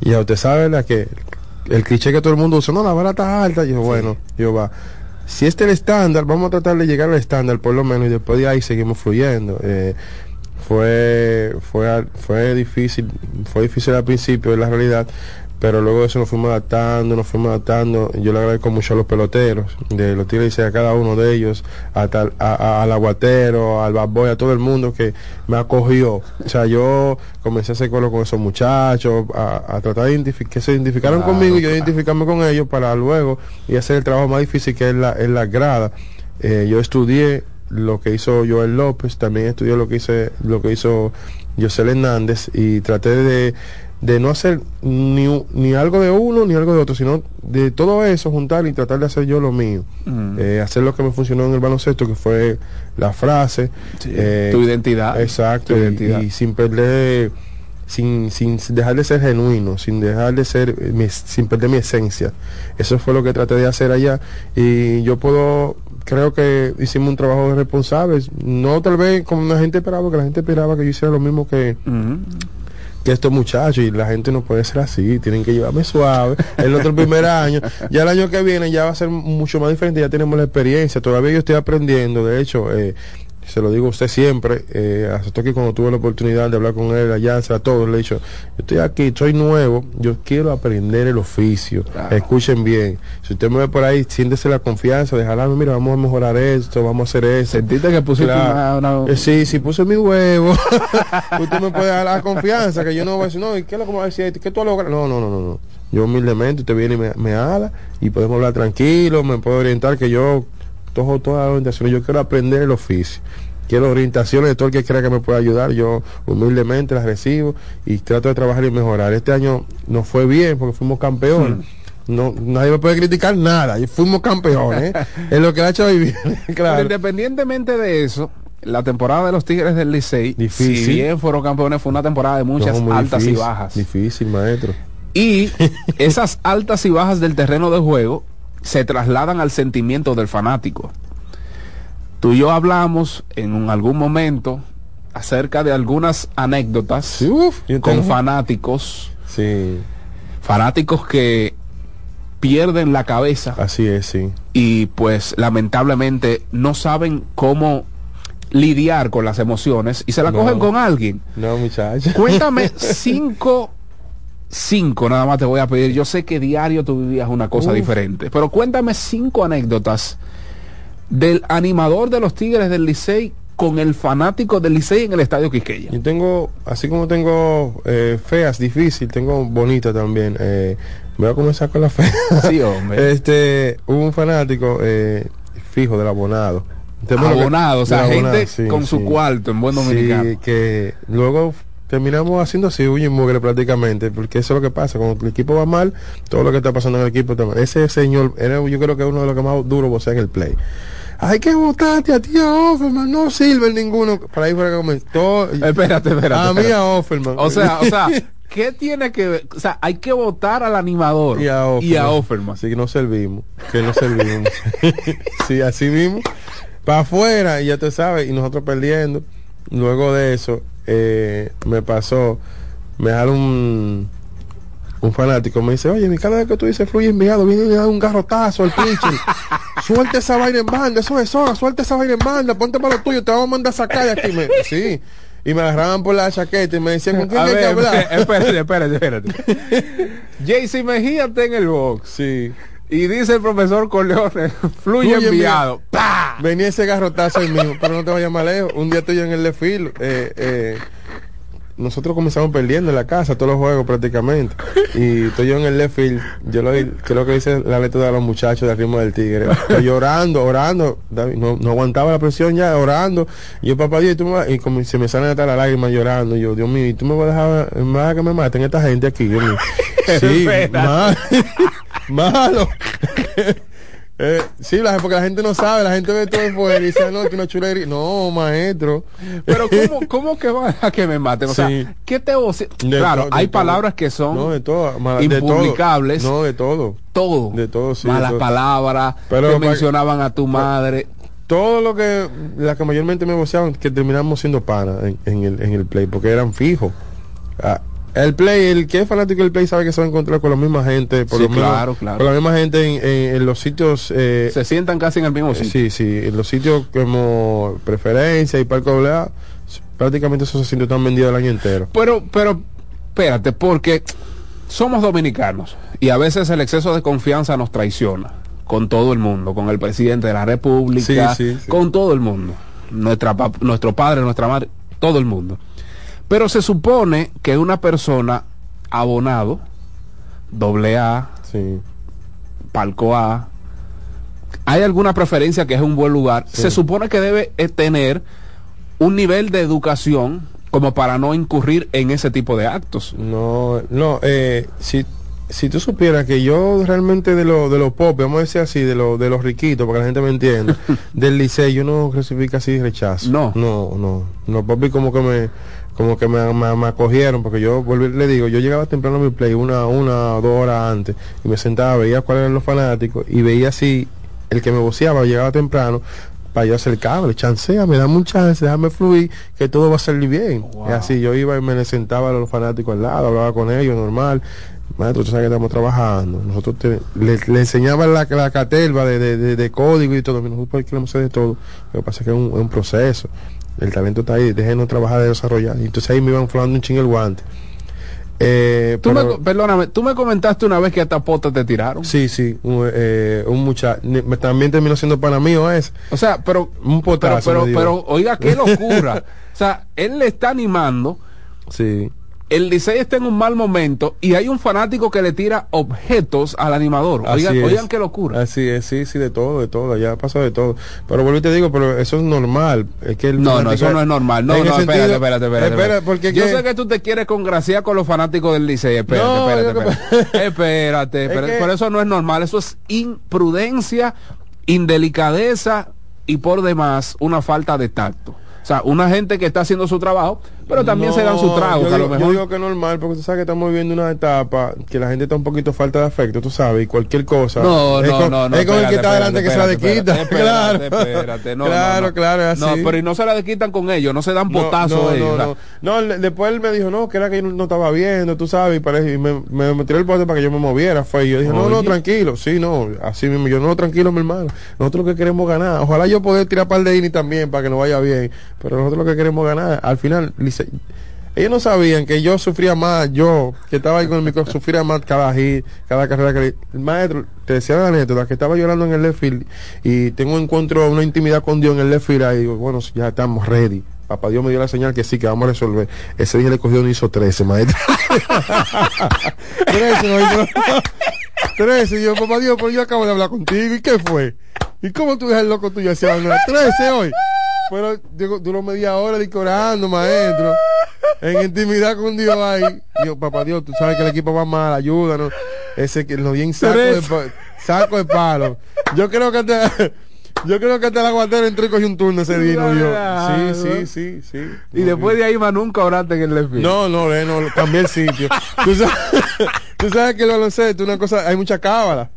Y ya usted sabe la que el cliché que todo el mundo usa, no, la vara está alta, y yo, bueno, yo va. Si este es el estándar, vamos a tratar de llegar al estándar por lo menos y después de ahí seguimos fluyendo. Eh, fue, fue, fue difícil, fue difícil al principio, es la realidad, pero luego de eso nos fuimos adaptando, nos fuimos adaptando. Yo le agradezco mucho a los peloteros, de los tigres a cada uno de ellos, hasta al, a- a- al aguatero, al bad boy, a todo el mundo que me acogió. O sea, yo comencé a hacer coro con esos muchachos, a, a tratar de identificar, que se identificaron Claro, conmigo y yo claro. identificarme con ellos para luego y hacer el trabajo más difícil que es la, es la grada. Eh, yo estudié lo que hizo Joel López, también estudié lo que hice, lo que hizo José Hernández y traté de, de no hacer ni, ni algo de uno ni algo de otro, sino de todo eso juntar y tratar de hacer yo lo mío. Mm. Eh, hacer lo que me funcionó en el baloncesto, que fue la frase. eh, tu identidad. Exacto, Tu y- identidad. y sin perder sin, sin dejar de ser genuino, sin dejar de ser, eh, mi- sin perder mi esencia. Eso fue lo que traté de hacer allá y yo puedo, creo que hicimos un trabajo responsable, no tal vez como la gente esperaba, que la gente esperaba que yo hiciera lo mismo que, que estos muchachos y la gente no puede ser así, tienen que llevarme suave. El otro primer año, ya el año que viene ya va a ser mucho más diferente, ya tenemos la experiencia, todavía yo estoy aprendiendo, de hecho, eh, se lo digo a usted siempre, eh, hasta que cuando tuve la oportunidad de hablar con él allá, a todos, le he dicho, yo estoy aquí, soy nuevo, yo quiero aprender el oficio, escuchen bien, si usted me ve por ahí, siéntese la confianza de jalarme, mira, vamos a mejorar esto, vamos a hacer eso. Sentiste que pusiste una, una... Eh, sí, sí, puse mi huevo, usted me puede dar la confianza, que yo no voy a decir, no, ¿y qué es lo que me va a decir? ¿Qué tú logras? No, no, no, no, no. Yo humildemente, usted viene y me, me ala y podemos hablar tranquilo, me puedo orientar que yo todo, todas las orientaciones, yo quiero aprender el oficio. Quiero orientaciones de todo el que crea que me pueda ayudar. Yo humildemente las recibo y trato de trabajar y mejorar. Este año no fue bien porque fuimos campeones. No, nadie me puede criticar nada. Y fuimos campeones. es lo que ha hecho vivir. claro. independientemente de eso, la temporada de los Tigres del Licey, difícil. si bien fueron campeones, fue una temporada de muchas altas y bajas. Difícil, maestro. Y esas altas y bajas del terreno de juego se trasladan al sentimiento del fanático. Tú y yo hablamos en algún momento acerca de algunas anécdotas con fanáticos. Sí. Fanáticos que pierden la cabeza. Así es, sí. Y pues lamentablemente no saben cómo lidiar con las emociones y se la cogen con alguien. No, muchacho. Cuéntame cinco cinco nada más te voy a pedir. Yo sé que diario tú vivías una cosa diferente, pero cuéntame cinco anécdotas del animador de los Tigres del Licey con el fanático del Licey en el Estadio Quisqueya. Yo tengo, así como tengo eh, feas, difícil, tengo bonita también. Eh, voy a comenzar con la fea. Sí, hombre. este, hubo un fanático eh, fijo del abonado. abonado, o sea, gente con su cuarto en buen dominicano. Sí, que luego terminamos haciendo así y mugre prácticamente, porque eso es lo que pasa, cuando el equipo va mal, todo lo que está pasando en el equipo también. Ese señor era yo creo que es uno de los que más duro vos en el play. Hay que votarte a ti a Offerman, no sirve ninguno. Para ahí fuera que comentó. Espérate, espérate. A mí a Offerman. O sea, o sea, ¿qué tiene que ver? O sea, hay que votar al animador y a Offerman. Y a Offerman. Así que no servimos, que no servimos. sí, así mismo. Para afuera, y ya te sabes, y nosotros perdiendo. Luego de eso, eh, me pasó, me da un, un fanático, me dice, oye, mi cada vez que tú dices fluye enviado, viene a dar un garrotazo al pitcher. suelta esa vaina en banda, eso es hora, suelta esa vaina en banda, ponte para lo tuyo, te vamos a mandar a sacar de aquí. Me, sí. Y me agarraban por la chaqueta y me decían, ¿con quién hay que hablar? Espérate, espérate, espérate. Jaycee Mejía está en el box. Sí. Y dice el profesor Corleone, fluye, enviado. Venía ese garrotazo ahí mismo, pero no te vayas más lejos. Un día estoy en el left eh, eh, nosotros comenzamos perdiendo en la casa todos los juegos prácticamente. Y estoy yo en el left field. Yo lo creo que dice la letra de los muchachos del ritmo del tigre. Estoy llorando, orando. No, no, aguantaba la presión ya, orando. Y yo, papá Dios, y, tú me, y como se me salen hasta las lágrimas llorando. Y yo, Dios mío, ¿y tú me vas a dejar más que me maten esta gente aquí? Dios mío. Sí, malo. Eh, sí, porque la gente no sabe, la gente ve todo fuera y dice, no, que una chulería. No, maestro. Pero ¿cómo, cómo que va a que me maten? O sea, ¿qué te Claro, hay palabras que son no, de todo, impublicables. No, de todo. Todo. De todo, sí. Malas palabras, Pero, que mencionaban a tu madre. Todo lo que, la que mayormente me voceaban, que terminamos siendo panas en, el, en el play, porque eran fijos. Ah, el play, el que es fanático del play sabe que se va a encontrar con la misma gente, por claro, claro. con la misma gente en, los sitios. Eh, se sientan casi en el mismo sitio. sí, sí, en los sitios como preferencia y parque doble prácticamente esos asientos están vendidos el año entero. Pero, pero, espérate, porque somos dominicanos y a veces el exceso de confianza nos traiciona con todo el mundo, con el presidente de la República, con todo el mundo, nuestra, nuestro padre, nuestra madre, todo el mundo. Pero se supone que una persona abonado, doble A, palco A, hay alguna preferencia que es un buen lugar, se supone que debe eh, tener un nivel de educación como para no incurrir en ese tipo de actos. No, no, eh, si, si tú supieras que yo realmente de los de los pop, vamos a decir así, de, los de los riquitos, para que la gente me entienda, del liceo yo no recibí casi rechazo. No. No, no. No, papi como que me como que me, me, acogieron, porque yo le digo, yo llegaba temprano a mi play, una, una o dos horas antes, y me sentaba, veía cuáles eran los fanáticos, y veía si el que me voceaba llegaba temprano, para yo acercarme, chancea, me da mucha chance, déjame fluir, que todo va a salir bien. Y así yo iba y me sentaba a los fanáticos al lado, hablaba con ellos, normal. maestro, usted sabe que estamos trabajando. Nosotros te- le, le enseñaban la, la caterva de, de, de- de código y todo. Nosotros queremos hacer de todo. Lo que pasa es que es un, es un proceso. El talento está ahí, déjenos trabajar de desarrollar. Y entonces ahí me iban flando un ching el guante. Eh, Tú pero- me, perdóname, tú me comentaste una vez que hasta potas te tiraron. Sí, sí, un, eh, un muchacho. También terminó siendo pana mío ese. O sea, pero un Pero, potazo. pero, dio. pero, oiga, qué locura. o sea, él le está animando. Sí. El Licey está en un mal momento y hay un fanático que le tira objetos al animador. Oigan, es. oigan qué locura. Así es, sí, sí, de todo, de todo, ya ha pasado de todo. Pero vuelvo y te digo, pero eso es normal. Es que el No, no, eso no es normal. No, no, espérate, sentido- espérate, espérate. Espera, espérate. porque Yo sé que tú te quieres congraciar con los fanáticos del Licey. Espérate, No, espérate, espérate. espérate, espérate. Pero eso no es normal. Eso es imprudencia, indelicadeza y por demás una falta de tacto. O sea, una gente que está haciendo su trabajo, pero también No, se dan su trago, Yo a lo digo, yo mejor. digo que es normal, porque tú sabes que estamos viviendo una etapa que la gente está un poquito falta de afecto, tú sabes, y cualquier cosa. No, es no, con, no, no. Es con el que está adelante que se la desquita. espérate, no, claro, no, claro, así. No, pero y no se la desquitan con ellos, no se dan potazos no, ellos. no, no. No, después él me dijo, no, que era que yo no estaba viendo, tú sabes, y, parece, y me, me, me tiró el bote para que yo me moviera. Fue, y yo dije, no, no, tranquilo, sí, no, así mismo. Yo, no, tranquilo, mi hermano. Nosotros lo que queremos ganar. Ojalá yo poder tirar par de ini también para que nos vaya bien. Pero nosotros lo que queremos ganar. Al final, Ellos no sabían que yo sufría más, yo, que estaba ahí con el micro, sufría más cada hit, cada carrera que le- El maestro, te decía la anécdota, que estaba llorando en el left field y tengo un encuentro, una intimidad con Dios en el left field ahí, digo, bueno, ya estamos ready. Papá Dios me dio la señal que sí, que vamos a resolver. Ese día le cogió un hizo 13, maestro. 13, maestro. 13, y yo, papá Dios, pero yo acabo de hablar contigo, ¿y qué fue? ¿Y cómo tú dejas el loco tuyo hacia 13 hoy? Pero digo, duró media hora decorando, maestro. En intimidad con Dios ahí. Digo, papá Dios, tú sabes que el equipo va mal, ayúdanos. Ese que lo di en saco de, saco de palo. Yo creo que hasta, yo creo que hasta el aguatero entró y cogió un turno ese día, ¿no? yo. Sí, sí, sí, sí. Y después de ahí más nunca oraste en el left. No, no, no, cambié el sitio. tú, sabes, tú sabes que el baloncesto, una cosa, hay mucha cábala.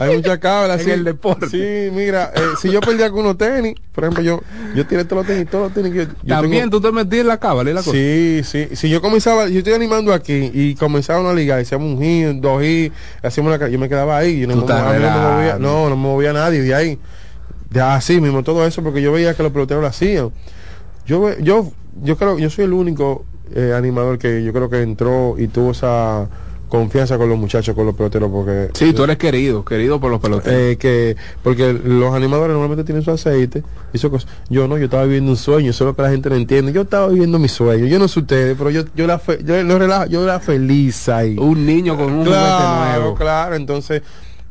Hay mucha cábala. En sí. el deporte. Sí, mira, eh, si yo perdía con unos tenis, por ejemplo, yo, yo tiré todos los tenis, todos los tenis que yo, yo También tengo- tú te metí en la cábala y la cosa. Sí, sí. Si yo comenzaba, yo estoy animando aquí y comenzaba una liga, hacíamos un hit, dos hits, hacíamos una, yo me quedaba ahí, yo no, me, estás a mí no me movía, no, no me movía nadie de ahí. De así mismo, todo eso, porque yo veía que los peloteros lo hacían. Yo, yo, yo creo, yo soy el único eh, animador que yo creo que entró y tuvo esa confianza con los muchachos, con los peloteros, porque Sí, tú eres querido, querido por los peloteros. eh, que porque los animadores normalmente tienen su aceite y su cosa. Yo no, yo estaba viviendo un sueño, eso es lo que la gente no entiende. Yo estaba viviendo mi sueño. Yo no sé ustedes, pero yo yo la fe- yo, lo relajo- yo era feliz ahí. un niño con un claro, nuevo. claro, entonces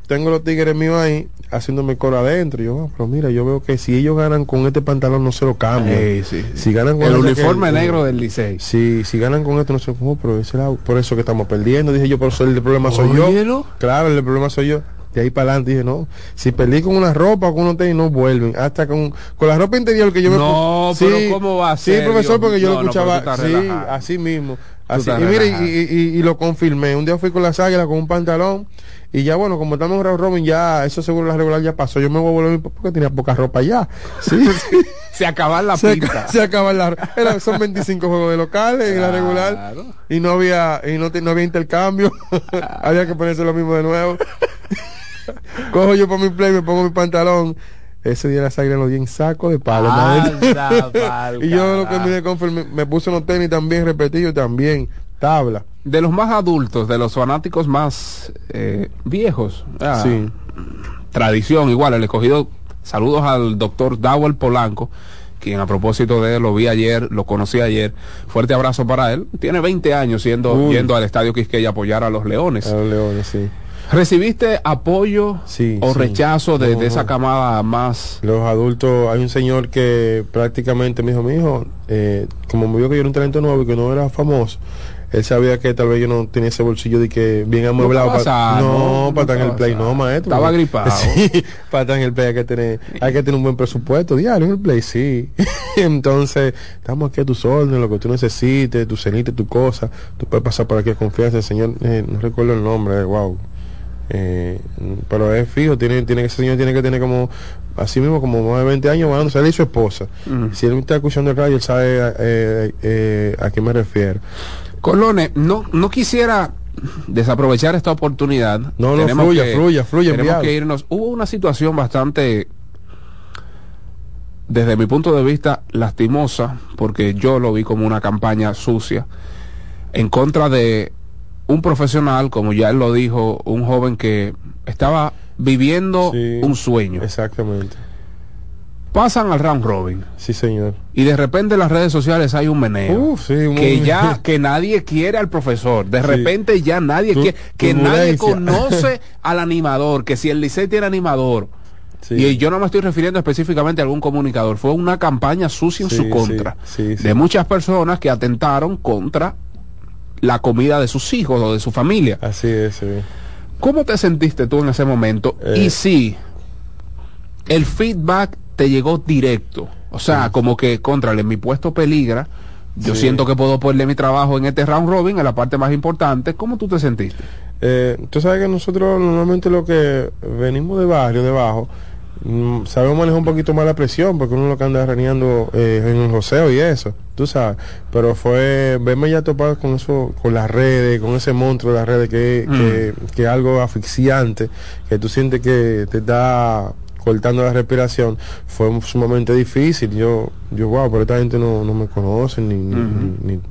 tengo los tigres míos ahí haciéndome coro adentro. Y yo, ah, pero mira, yo veo que si ellos ganan con este pantalón no se lo cambian. Sí, sí. Si ganan con El uniforme que- negro del Licey. Sí, si ganan con esto no sé cómo, pero ese lado- por eso que estamos perdiendo. Dije yo, por eso el problema soy yo. Claro, el problema soy yo. De ahí para adelante dije, no, si perdí con una ropa o con unos tenis, no vuelven. Hasta con, con la ropa interior que yo me No, pero ¿cómo va a Sí, ser, profesor, Dios? porque yo No, lo no, escuchaba, sí, relajado. así mismo. Así, y mire, y, y- lo confirmé. Un día fui con las águilas con un pantalón y ya bueno, como estamos en round robin, ya eso seguro la regular ya pasó. Yo me voy a volver porque tenía poca ropa ya. Sí. Se acaba la se, pinta. se acaba la era- son 25 juegos de locales en la regular y no había y no, te- no había intercambio había que ponerse lo mismo de nuevo cojo yo para mi play me pongo mi pantalón ese día la sangre lo di en saco de palo y yo lo que me conforme me puse unos tenis también repetidos también tabla De los más adultos, de los fanáticos más eh, viejos. ah, sí Tradición, igual, el escogido. Saludos al doctor Dawel Polanco, quien a propósito de él lo vi ayer, lo conocí ayer. Fuerte abrazo para él. Tiene 20 años siendo, Uy. yendo al estadio Quisqueya a apoyar a los Leones. a los leones sí ¿Recibiste apoyo Sí, o sí. rechazo de, No, de esa no. camada más? los adultos, hay un señor que prácticamente me dijo, mi hijo, eh, como me vio que yo era un talento nuevo y que no era famoso, él sabía que tal vez yo no tenía ese bolsillo de que bien amueblado. no, no para estar en el play, no, maestro. Estaba gripado. Sí, para estar en el play hay que tener, hay que tener un buen presupuesto diario en el play, sí. Entonces, estamos aquí a tus órdenes, lo que tú necesites, tu cenita, tu cosa, tú puedes pasar por aquí a confianza, el señor, eh, no recuerdo el nombre, wow. Eh, pero es fijo, tiene, tiene ese señor tiene que tener como, así mismo como más de 20 años él y su esposa. Mm. Si él está escuchando el radio, él sabe eh, eh, a qué me refiero. Colone, no, no quisiera desaprovechar esta oportunidad. No, no, fluya, que- fluya, fluya, Tenemos enviado. que irnos. Hubo una situación bastante, desde mi punto de vista, lastimosa, porque yo lo vi como una campaña sucia, en contra de un profesional, como ya él lo dijo, un joven que estaba viviendo un sueño. Exactamente. Pasan al round robin. Sí, señor. Y de repente en las redes sociales hay un meneo. Sí, que ya que nadie quiere al profesor. De Sí. repente ya nadie Tu- quiere. Que nadie conoce al animador. Que si el Licey tiene animador. Sí. Y yo no me estoy refiriendo específicamente a algún comunicador. Fue una campaña sucia en Sí, su contra. sí. De muchas personas que atentaron contra la comida de sus hijos o de su familia. Así es, sí. ¿Cómo te sentiste tú en ese momento? Eh. Y si el feedback te llegó directo, o sea, como que contrale, mi puesto peligra, yo Sí. siento que puedo ponerle mi trabajo en este round robin, en la parte más importante, ¿cómo tú te sentiste? Eh, tú sabes que nosotros normalmente lo que venimos de barrio, de abajo, mm, sabemos manejar un poquito más la presión, porque uno lo que anda reneando eh, en el joseo y eso, tú sabes. Pero fue verme ya topado con eso, con las redes, con ese monstruo de las redes que, que, que es algo asfixiante, que tú sientes que te está cortando la respiración, fue sumamente difícil. Yo, yo wow, pero esta gente no, no me conoce ni, ni- ni- ni-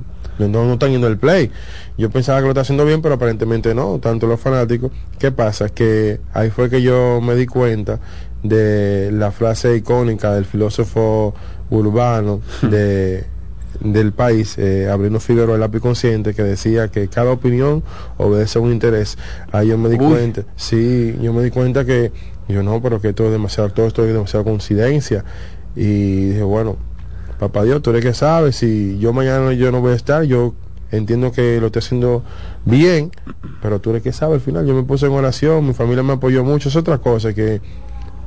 no, no están yendo al play. Yo pensaba que lo está haciendo bien, pero aparentemente no, tanto los fanáticos. ¿Qué pasa? Que ahí fue que yo me di cuenta de la frase icónica del filósofo urbano de del país, eh, Abrino Figueroa, el lápiz consciente, que decía que cada opinión obedece a un interés. Ahí yo me di Uy. cuenta, sí, yo me di cuenta que yo no, pero que todo es demasiado, todo esto es demasiado coincidencia. Y dije, bueno, papá Dios, tú eres que sabes, si yo mañana yo no voy a estar, yo entiendo que lo estoy haciendo bien, pero tú eres que sabes al final. Yo me puse en oración, mi familia me apoyó mucho, es otra cosa que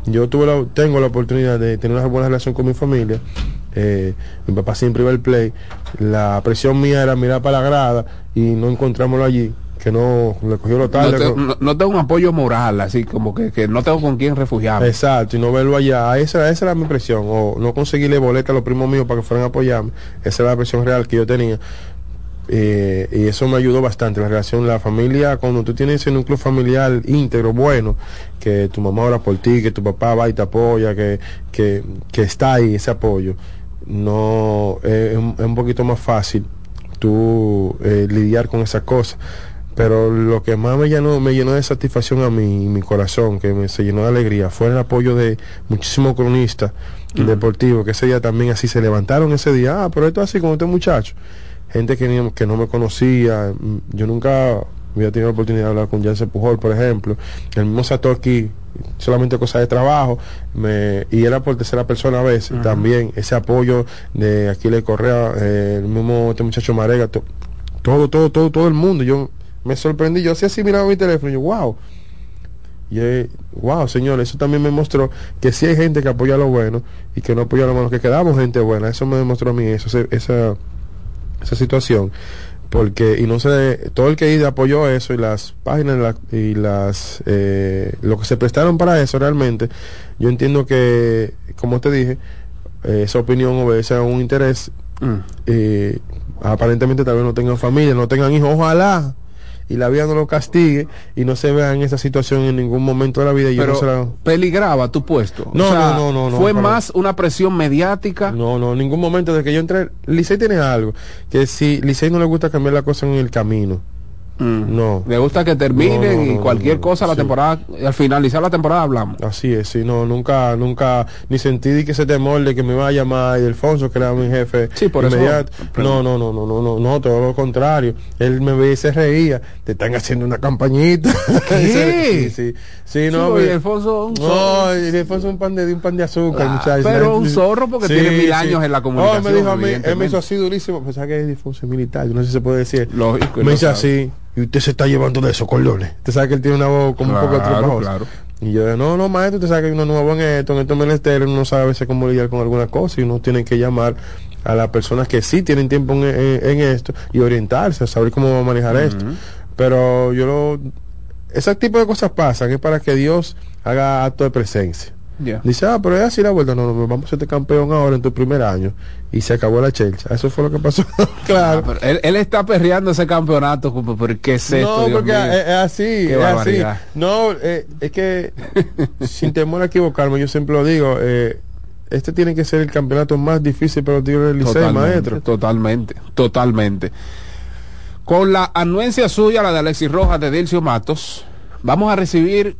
yo tuve la, tengo la oportunidad de tener una buena relación con mi familia. Eh, mi papá siempre iba al play. La presión mía era mirar para la grada y no encontrámoslo allí, que no le cogió lo No, tarde. te- con- no- no tengo un apoyo moral, así como que, que no tengo con quién refugiarme. Exacto, y no verlo allá. Esa, esa era mi presión. O no conseguirle boleta a los primos míos para que fueran a apoyarme. Esa era la presión real que yo tenía. Eh, y eso me ayudó bastante. La relación, la familia, cuando tú tienes ese núcleo familiar íntegro, bueno, que tu mamá ora por ti, que tu papá va y te apoya, que, que, que está ahí ese apoyo, no eh, es, un- poquito más fácil tú eh, lidiar con esas cosas. Pero lo que más me llenó, me llenó de satisfacción a mí, y mi corazón, que me se llenó de alegría, fue el apoyo de muchísimos cronistas deportivos, que ese día también así se levantaron ese día, ah, pero esto es así con este muchacho. Gente que, ni- que no me conocía, yo nunca había tenido la oportunidad de hablar con Jansen Pujol, por ejemplo, el mismo Satoki, solamente cosas de trabajo, me, y era por tercera persona a veces, también ese apoyo de Aquiles Correa, eh, el mismo este muchacho Marega, to- todo, todo, todo, todo el mundo, yo me sorprendí, yo hacía así miraba mi teléfono, y yo, wow, y eh, wow, señor, eso también me mostró que sí hay gente que apoya lo bueno y que no apoya lo malo, que quedamos gente buena. Eso me demostró a mí eso, esa, esa situación. Porque, y no sé, todo el que apoyó eso y las páginas la- y las, eh, lo que se prestaron para eso realmente, yo entiendo que, como te dije, eh, esa opinión obedece a un interés. eh, aparentemente tal vez no tengan familia, no tengan hijos, ojalá y la vida no lo castigue y no se vea en esa situación en ningún momento de la vida y yo no se la- peligraba tu puesto. No, O sea, no, no, no, no, Fue para- más una presión mediática. No, no, en ningún momento de que yo entré. Licey tiene algo, que si Licey no le gusta cambiar la cosa en el camino. No. Me gusta que terminen No, no, y cualquier cosa la sí. temporada, al finalizar la temporada hablamos. Así es, sí, no, nunca, nunca, ni sentí que ese temor de que me iba a llamar y Alfonso, que era mi jefe, Sí, por eso- inmediato. No, no, no, no, no, no, no, todo lo contrario. Él me veía y se reía, te están haciendo una campañita. ¿Qué? sí, sí, sí, no, Sí, y Alfonso, un no, y Alfonso un pan de, un pan de azúcar, Ah, muchachos. pero un zorro porque tiene mil años en la comunicación, No, me dijo a mí, él me hizo así durísimo, pensaba que es militar, yo no sé si se puede decir. Lógico, me hizo así, y usted se está llevando de esos cordones. Usted sabe que él tiene una voz como un poco Claro, trabajosa. claro. Y yo, no, no, maestro, usted sabe que uno nuevo en esto, en estos menesteres, uno no sabe a veces cómo lidiar con alguna cosa y uno tiene que llamar a las personas que sí tienen tiempo en, en- en esto y orientarse, a saber cómo va a manejar esto. Pero yo lo... Ese tipo de cosas pasan, es para que Dios haga acto de presencia. Dice, ah, pero es así la vuelta. No, no, vamos a ser campeón ahora en tu primer año. Y se acabó la Chelsea. Eso fue lo que pasó. claro. Ah, él, él, está perreando ese campeonato. ¿Por qué es esto? No, porque es, es, así. es así. No, eh, es que sin temor a equivocarme, yo siempre lo digo. Eh, este tiene que ser el campeonato más difícil para los Tigres del Liceo, maestro. Totalmente, totalmente. Con la anuencia suya, la de Alexis Rojas, de Dilcio Matos, vamos a recibir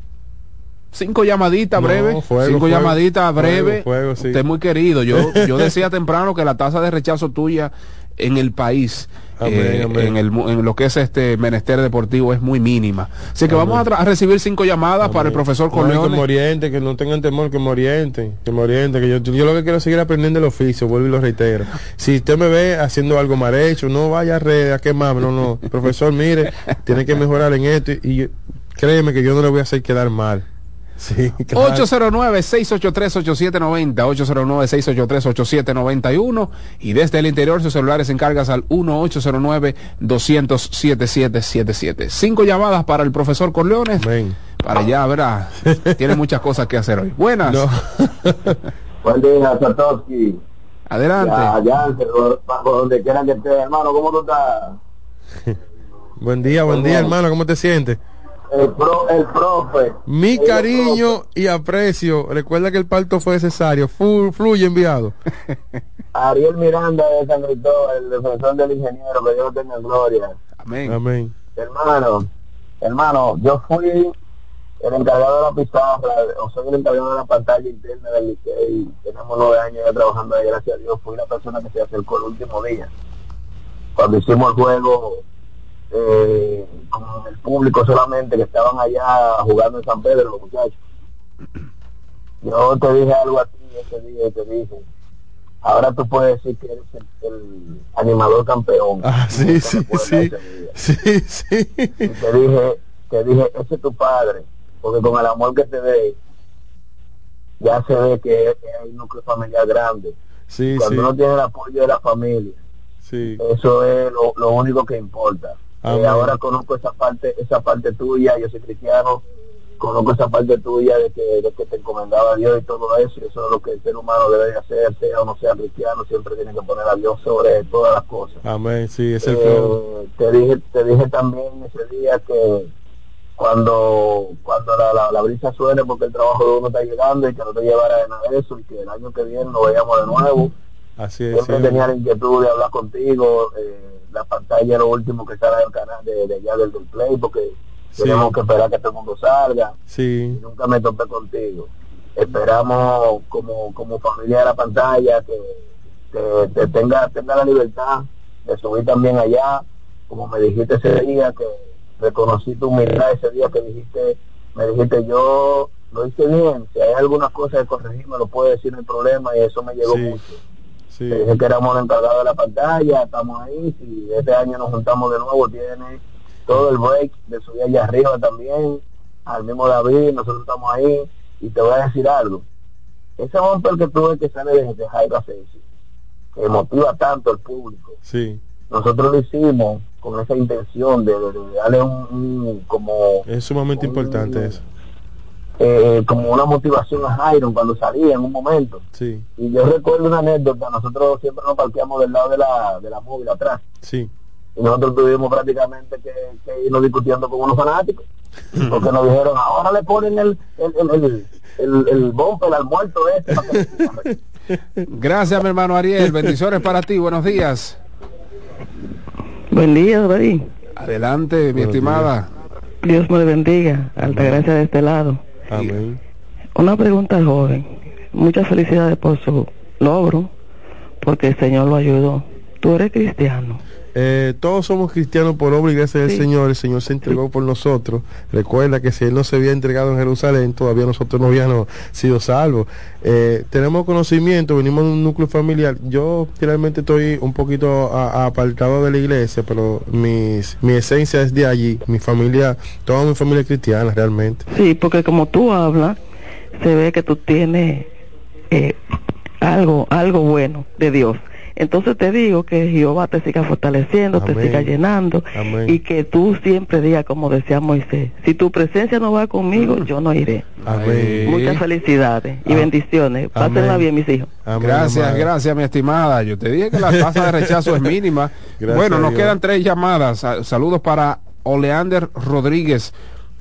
cinco llamaditas no, breves. Fuego, cinco fuego, llamaditas breves. Fuego, sí. Usted es muy querido. Yo, yo decía temprano que la tasa de rechazo tuya en el país Amén, eh, amén. En, el, en, lo que es este menester deportivo es muy mínima. Así que amén. vamos a, a, recibir cinco llamadas para el profesor Corleone. No, que me oriente, que no tengan temor, que me orienten, que me orienten, que yo, yo lo que quiero es seguir aprendiendo el oficio, vuelvo y lo reitero. Si usted me ve haciendo algo mal hecho, no vaya a red, a quemar, no, no, profesor, mire, tiene que mejorar en esto y, y créeme que yo no le voy a hacer quedar mal. Sí, claro. 809-683-8790, 809-683-8791 y desde el interior sus celulares encargas al 1-809-200-7777. Cinco llamadas para el profesor Corleones. Ven. Para allá, verá. Tiene muchas cosas que hacer hoy. Buenas. No. Buen día, Satoshi. Adelante. Por donde quieran que esté, hermano, ¿cómo tú estás? buen día, buen día, hermano, ¿cómo te sientes? El, pro, el profe. Mi el cariño profe. y aprecio. Recuerda que el parto fue necesario. Flu, fluye enviado. Ariel Miranda de San Cristóbal, el defensor del ingeniero, que Dios tenga gloria. Amén. Amén. Hermano, hermano, yo fui el encargado de la pizarra, o soy el encargado de la pantalla interna del Licey. Tenemos nueve años ya trabajando ahí, gracias a Dios. Fui la persona que se acercó el último día. Cuando hicimos el juego eh, con el público solamente que estaban allá jugando en San Pedro los muchachos yo te dije algo a ti ese día y te dije ahora tú puedes decir que eres el, el animador campeón ah, sí, sí, sí. sí, sí. y te dije te dije ese es tu padre porque con el amor que te dé ya se ve que hay un núcleo familiar grande sí, cuando sí. uno tiene el apoyo de la familia sí. eso es lo, lo único que importa eh, ahora conozco esa parte esa parte tuya yo soy cristiano conozco esa parte tuya de que, de que te encomendaba a Dios y todo eso y eso es lo que el ser humano debe de hacer sea o no sea cristiano siempre tiene que poner a Dios sobre todas las cosas. Amén sí es el eh, te dije te dije también ese día que cuando cuando la, la, la, brisa suene porque el trabajo de uno está llegando y que no te llevara de nada de eso y que el año que viene nos veamos de nuevo. Así es, siempre sí. tenía la inquietud de hablar contigo eh, la pantalla es lo último que sale del canal de, de allá del, del play porque sí. tenemos que esperar que todo el mundo salga sí. y nunca me topé contigo esperamos como como familia de la pantalla que, que, que tenga tenga la libertad de subir también allá como me dijiste ese día que reconocí tu humildad ese día que dijiste me dijiste yo lo hice bien si hay algunas cosas que corregir me lo puede decir no hay problema y eso me llegó sí. mucho Sí. Te dije que éramos los encargados de la pantalla, estamos ahí, si este año nos juntamos de nuevo, tiene todo el break de subir allá arriba también, al mismo David, nosotros estamos ahí, y te voy a decir algo, ese bumper que tuve que sale de, de Jairo Asensio, que motiva tanto al público, sí. nosotros lo hicimos con esa intención de, de, de darle un, un, como... Es sumamente un, importante eso eh, como una motivación a Jairo cuando salía en un momento. Sí. Y yo recuerdo una anécdota, nosotros siempre nos parqueamos del lado de la, de la móvil atrás. Sí. Y nosotros tuvimos prácticamente que, que irnos discutiendo con unos fanáticos, porque nos dijeron, ahora le ponen el, el, el, el, el, el bumper al muerto este. Para que... Gracias, mi hermano Ariel. Bendiciones para ti. Buenos días. Buen día, David. Adelante, mi Buenos estimada. Dios me bendiga. Alta gracia de este lado. Amén. Una pregunta joven. Muchas felicidades por su logro, porque el Señor lo ayudó. ¿Tú eres cristiano? Eh, todos somos cristianos por obra y gracias sí. del Señor. El Señor se entregó por nosotros. Recuerda que si Él no se había entregado en Jerusalén, todavía nosotros no habíamos sido salvos. Eh, tenemos conocimiento, venimos de un núcleo familiar. Yo realmente estoy un poquito a, a apartado de la iglesia, pero mis, mi esencia es de allí. Mi familia, toda mi familia es cristiana realmente. Sí, porque como tú hablas, se ve que tú tienes eh, algo, algo bueno de Dios Entonces te digo que Jehová te siga fortaleciendo, te siga llenando Amén. y que tú siempre digas como decía Moisés, si tu presencia no va conmigo, yo no iré. Amén. Muchas felicidades y bendiciones. Pásenla bien, mis hijos. Amén, Gracias, amada. gracias, mi estimada. Yo te dije que la tasa de rechazo es mínima. Gracias bueno, nos quedan tres llamadas. Sa- Saludos para Oleander Rodríguez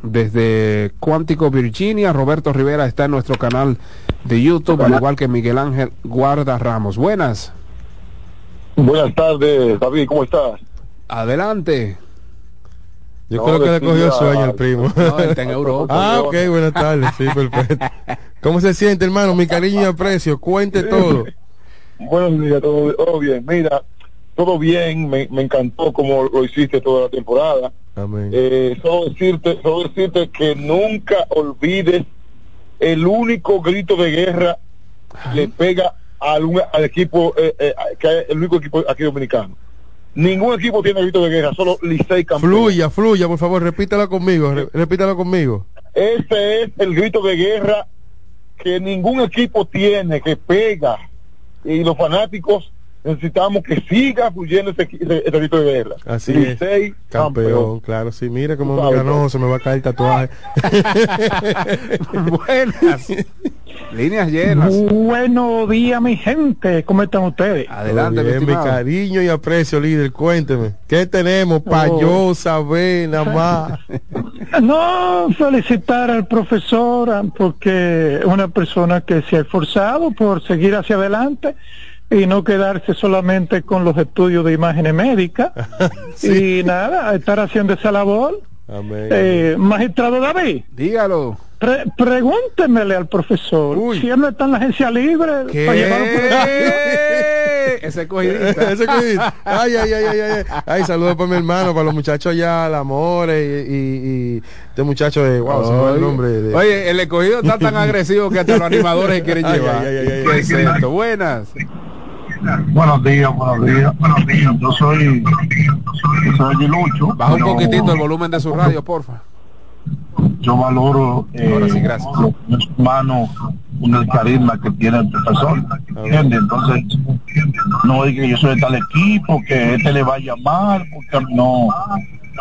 desde Cuántico, Virginia. Roberto Rivera está en nuestro canal de YouTube, al igual que Miguel Ángel Guarda Ramos. Buenas. Buenas tardes, David, ¿cómo estás? Adelante. Yo No, creo que le cogió sueño el primo. No, está en Europa. ah, ok, buenas tardes. Sí, perfecto. ¿Cómo se siente, hermano? Mi cariño y aprecio. Cuente todo. Buenos días, todo, todo bien. Mira, todo bien, me, me encantó como lo hiciste toda la temporada. Amén. Eh, solo decirte, solo decirte que nunca olvides el único grito de guerra le pega al, un- al equipo, eh, eh, que hay- el único equipo aquí dominicano. Ningún equipo tiene grito de guerra, solo Licey campeón. Fluya, fluya, por favor, repítalo conmigo. re- repítalo conmigo. Ese es el grito de guerra que ningún equipo tiene, que pega. Y los fanáticos necesitamos que siga fluyendo ese, ese- ese grito de guerra. Así Licey, es. Campeón, claro, sí. Mira cómo me ganó, se me va a caer el tatuaje. Buenas. Líneas llenas. Buenos días, mi gente. ¿Cómo están ustedes? Adelante, bien, mi cariño y aprecio, líder. Cuénteme. ¿Qué tenemos para Oh. yo saber nada más? No, felicitar al profesor ah, porque es una persona que se ha esforzado por seguir hacia adelante y no quedarse solamente con los estudios de imágenes médicas. Y nada, estar haciendo esa labor. Amén. Eh, magistrado David, Dígalo. Pre- pregúntemele al profesor si él no está en la agencia libre para llevarlo por el Ese cogidita. Ese cogidita. Ay, ay, ay, ay, ay. Ay, saludos para mi hermano, para los muchachos allá, el amor y, y, y este muchacho de, wow, va el nombre. de- Oye, el escogido está tan agresivo que hasta los animadores quieren Ay, llevar. ay, ay, ay, ¿Qué ay. es esto? Buenas. Buenos días, buenos días, buenos días. Yo soy, yo soy Aguilucho. Baja un poquitito el volumen de su radio, porfa. Yo valoro eh, Ahora sí, gracias. los humanos con el carisma que tiene el profesor. ¿Entiendes? Entonces, no es que yo soy de tal equipo, que este le vaya mal, porque no,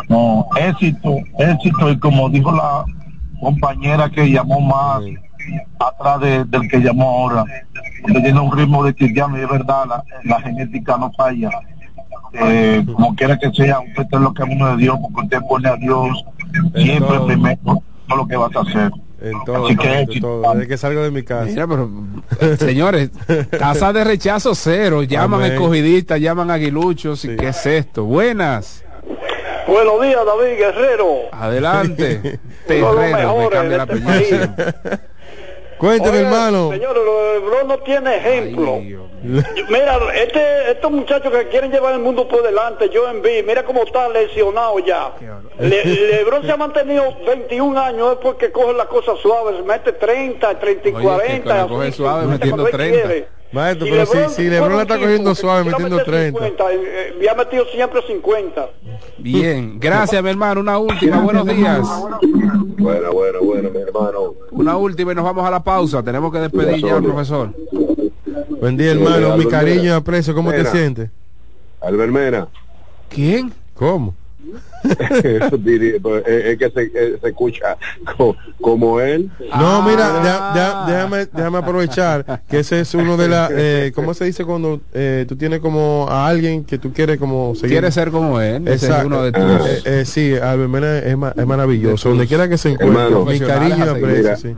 no, éxito, éxito, y como dijo la compañera que llamó más atrás de- del que llamó ahora, porque tiene un ritmo de cristiano y es verdad, la, la genética no falla. Eh, como quiera que sea, usted es lo que uno de Dios, porque usted pone a Dios siempre todo. primero, no lo que vas a hacer. En todo, Así que en todo, desde que salgo de mi casa. Mira, pero señores, tasa de rechazo cero. Llaman Amén. escogidistas, llaman aguiluchos. ¿Y qué es esto? Buenas. Buenos días, David Guerrero. Adelante. Terrero, me cambia la este. Cuénteme, Oye, hermano. De Lebron no tiene ejemplo. Yo- Mira, este, estos muchachos que quieren llevar el mundo por delante, yo envío, mira cómo está lesionado ya. Le- Lebron se ha mantenido 21 años, es porque coge las cosas suaves, mete 30, 30 y Oye, 40. que coge suave mete metiendo cuando él 30. quiere. Maestro, pero si, LeBron si Lebron la está cogiendo suave, metiendo meter 30. 50, eh, eh, y ha metido siempre 50. Bien, gracias, mi hermano. Una última, buenos días. Bueno, bueno, bueno, mi hermano. Una última y nos vamos a la pausa. Tenemos que despedir ya al profesor. Buen día, hermano. Mi cariño y aprecio. ¿Cómo te sientes? Albert Mena. ¿Quién? ¿Cómo? Es, que se, se escucha co- como él. No, mira, deja- deja- déjame, déjame aprovechar que ese es uno de las, eh, ¿cómo se dice cuando eh, tú tienes como a alguien que tú quieres como seguir? Quieres ser como él. Ese es uno de tus. Eh, eh, sí, Albert Mena es, ma- es maravilloso. Donde quiera que se encuentre, Hermano, mi cariño aprecio, Mira, sí.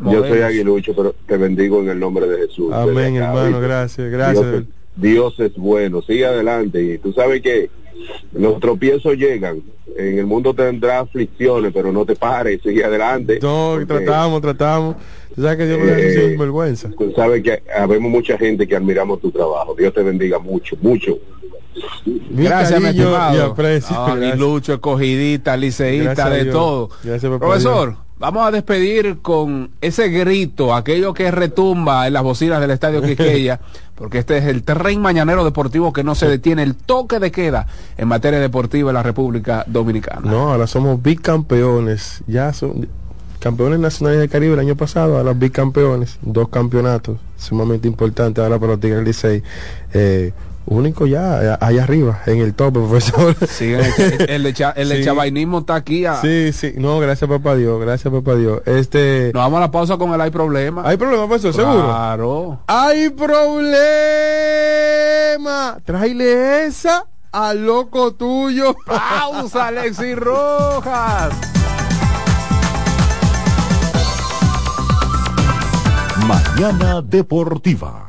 Yo soy aguilucho, pero te bendigo en el nombre de Jesús. Amén, hermano, gracias, gracias. Dios es, Dios es bueno, sigue adelante. Y tú sabes que los tropiezos llegan. En el mundo tendrá aflicciones, pero no te pares, sigue adelante. No, Porque, tratamos, tratamos. Tú sabes que Dios no Eh, deja sin vergüenza. Tú sabes que habemos mucha gente que admiramos tu trabajo. Dios te bendiga mucho, mucho. Mi Gracias, mi estimado. y aprecio. No, Gracias. aguilucho, escogidita, liceísta, Gracias de todo. Profesor. Vamos a despedir con ese grito, aquello que retumba en las bocinas del Estadio Quisqueya, porque este es el tren mañanero deportivo que no se detiene, el toque de queda en materia deportiva en la República Dominicana. No, ahora somos bicampeones. Ya son campeones nacionales del Caribe el año pasado, ahora bicampeones. Dos campeonatos sumamente importantes ahora para los Tigres del Licey. Eh, único ya, allá arriba, en el top, profesor. Sí, el, el, el, el chavainismo está aquí. A... Sí, sí, no, gracias papá Dios, gracias papá Dios. Este... Nos vamos a la pausa con el hay problema. ¿Hay problema, profesor? ¿Seguro? Claro. ¡Hay problema! Tráele esa al loco tuyo. Pausa, Alexis Rojas. Mañana Deportiva.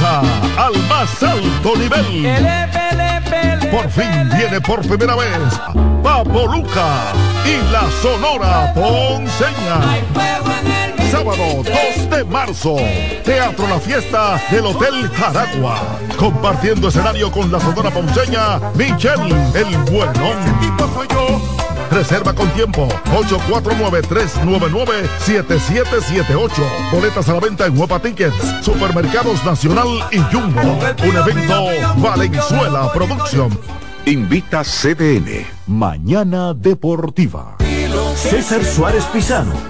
salsa al más alto nivel. Por fin viene por primera vez Papo Luca y la Sonora Ponceña. Sábado 2 de marzo, Teatro La Fiesta del Hotel Jaragua. Compartiendo escenario con la Sonora Ponceña, Michelle el Bueno. soy yo. Reserva con tiempo 849-399-7778. Boletas a la venta en Huepa Tickets, Supermercados Nacional y Jumbo. Un evento Valenzuela Producción. Invita CDN. Mañana Deportiva. César Suárez Pisano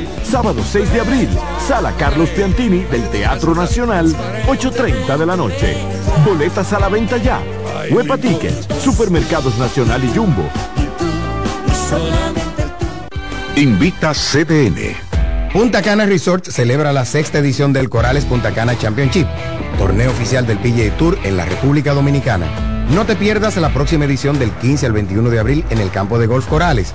Sábado 6 de abril, Sala Carlos Piantini del Teatro Nacional, 8.30 de la noche. Boletas a la venta ya. Huepa Tickets, Supermercados Nacional y Jumbo. Invita CDN. Punta Cana Resort celebra la sexta edición del Corales Punta Cana Championship, torneo oficial del PGA Tour en la República Dominicana. No te pierdas la próxima edición del 15 al 21 de abril en el campo de golf Corales,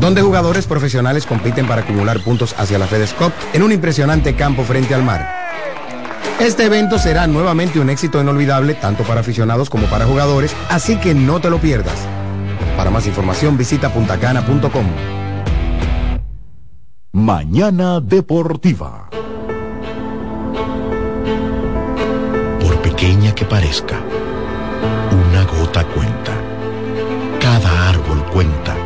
donde jugadores profesionales compiten para acumular puntos hacia la FedEx Cup en un impresionante campo frente al mar. Este evento será nuevamente un éxito inolvidable tanto para aficionados como para jugadores, así que no te lo pierdas. Para más información visita puntacana.com. Mañana Deportiva. Por pequeña que parezca, una gota cuenta. Cada árbol cuenta.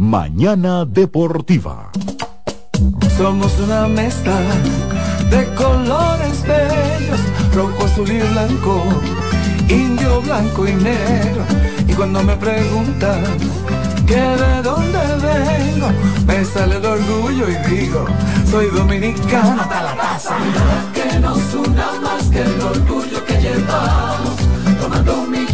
Mañana Deportiva. Somos una mezcla de colores bellos, rojo, azul y blanco, indio, blanco y negro. Y cuando me preguntan que de dónde vengo, me sale el orgullo y digo, soy dominicano hasta la taza. Que nos una más que el orgullo que llevamos, tomando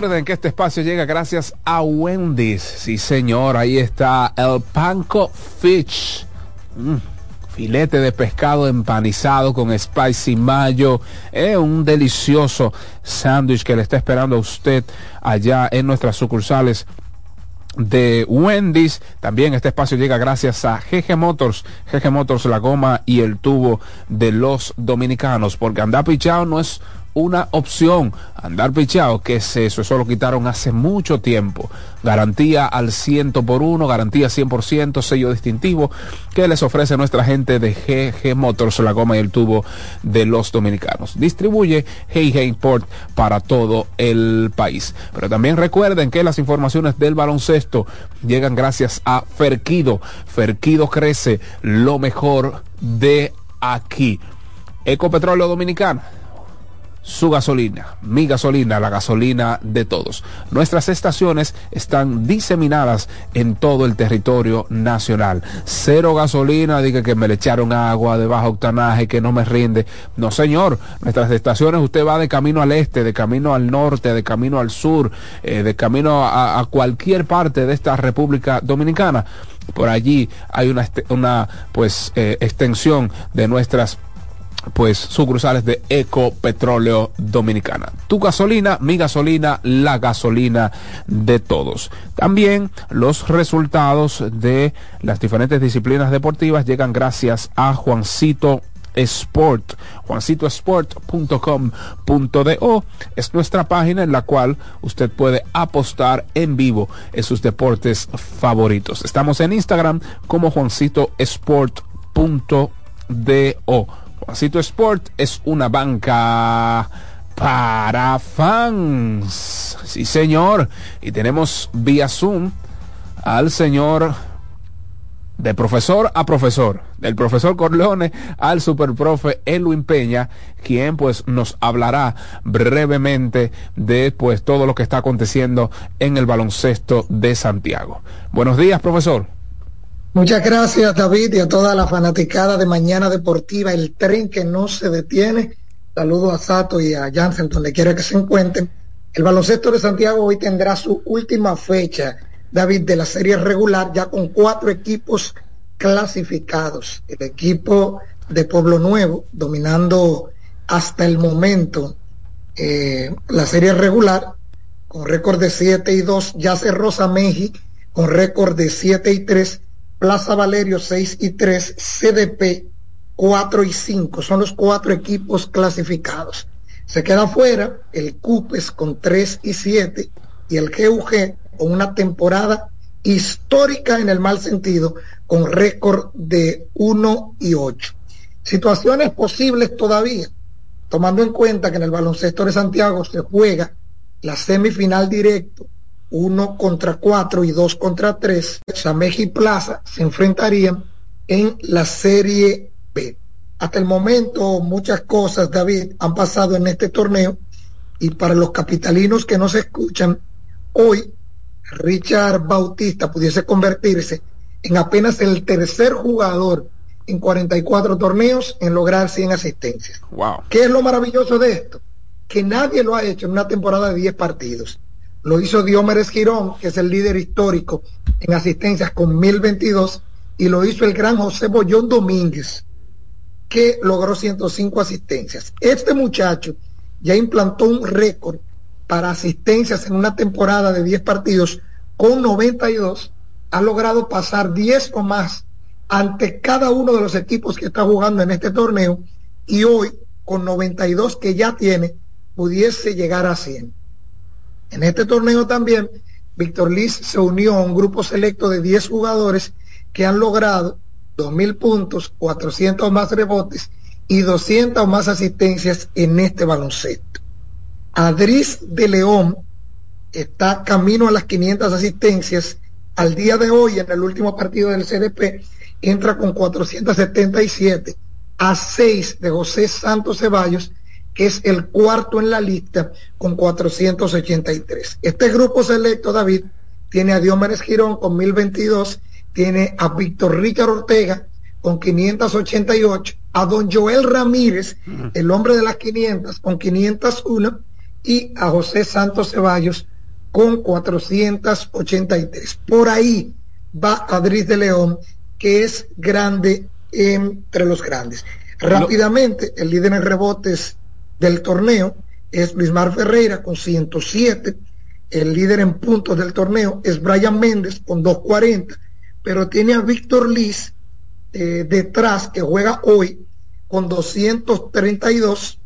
Recuerden que este espacio llega gracias a Wendy's. Sí, señor, ahí está el Panko Fish. Mm, filete de pescado empanizado con spicy mayo. Es un delicioso sándwich que le está esperando a usted allá en nuestras sucursales de Wendy's. También este espacio llega gracias a GG Motors. GG Motors, la goma y el tubo de los dominicanos. Porque andar pichado no es una opción. Andar pichado, que es eso? Eso lo quitaron hace mucho tiempo. Garantía al ciento por uno, garantía 100%, sello distintivo que les ofrece nuestra gente de GG Motors, la goma y el tubo de los dominicanos. Distribuye Hey Import para todo el país. Pero también recuerden que las informaciones del baloncesto llegan gracias a Ferquido. Ferquido crece lo mejor de aquí. Ecopetróleo Dominicana su gasolina, mi gasolina, la gasolina de todos. Nuestras estaciones están diseminadas en todo el territorio nacional. Cero gasolina, diga que me le echaron agua de bajo octanaje, que no me rinde. No, señor, nuestras estaciones usted va de camino al este, de camino al norte, de camino al sur, eh, de camino a, cualquier parte de esta República Dominicana. Por allí hay una, una pues eh, extensión de nuestras pues sucursales de Ecopetróleo Dominicana. Tu gasolina, mi gasolina, la gasolina de todos. También los resultados de las diferentes disciplinas deportivas llegan gracias a Juancito Sport, juancitosport.com.do es nuestra página en la cual usted puede apostar en vivo en sus deportes favoritos. Estamos en Instagram como juancitosport.do Juancito Sport es una banca para fans. Sí, señor. Y tenemos vía Zoom al señor de profesor a profesor, del profesor Corleone al superprofe Elwin Peña, quien pues nos hablará brevemente de pues todo lo que está aconteciendo en el baloncesto de Santiago. Buenos días, profesor. Muchas gracias David y a toda la fanaticada de Mañana Deportiva, el tren que no se detiene. Saludo a Sato y a Jansen donde quiera que se encuentren. El baloncesto de Santiago hoy tendrá su última fecha, David, de la serie regular, ya con cuatro equipos clasificados. El equipo de Pueblo Nuevo, dominando hasta el momento eh, la serie regular, con récord de 7 y 2, ya cerró Meji con récord de 7 y 3 Plaza Valerio 6 y 3, CDP 4 y 5. Son los cuatro equipos clasificados. Se queda fuera el CUPES con 3 y 7 y el GUG con una temporada histórica en el mal sentido con récord de 1 y 8. Situaciones posibles todavía, tomando en cuenta que en el baloncesto de Santiago se juega la semifinal directo uno contra cuatro y dos contra tres, Sameji y Plaza se enfrentarían en la Serie B. Hasta el momento muchas cosas, David, han pasado en este torneo y para los capitalinos que no se escuchan, hoy Richard Bautista pudiese convertirse en apenas el tercer jugador en 44 torneos en lograr 100 asistencias. Wow. ¿Qué es lo maravilloso de esto? Que nadie lo ha hecho en una temporada de 10 partidos. Lo hizo Diomedes Girón, que es el líder histórico en asistencias con 1022, y lo hizo el gran José Bollón Domínguez, que logró 105 asistencias. Este muchacho ya implantó un récord para asistencias en una temporada de 10 partidos con 92, ha logrado pasar 10 o más ante cada uno de los equipos que está jugando en este torneo y hoy con 92 que ya tiene pudiese llegar a 100. En este torneo también, Víctor Liz se unió a un grupo selecto de 10 jugadores que han logrado 2.000 puntos, 400 más rebotes y 200 más asistencias en este baloncesto. Adris de León está camino a las 500 asistencias. Al día de hoy, en el último partido del CDP, entra con 477 a 6 de José Santos Ceballos que es el cuarto en la lista con 483. Este grupo selecto, David, tiene a Diomedes Girón con 1022, tiene a Víctor Richard Ortega con 588, a don Joel Ramírez, el hombre de las 500, con 501, y a José Santos Ceballos con 483. Por ahí va Adriz de León, que es grande entre los grandes. Rápidamente, el líder en rebotes del torneo es Luis Mar Ferreira con 107. El líder en puntos del torneo es Brian Méndez con 240, pero tiene a Víctor Liz eh, detrás que juega hoy con 232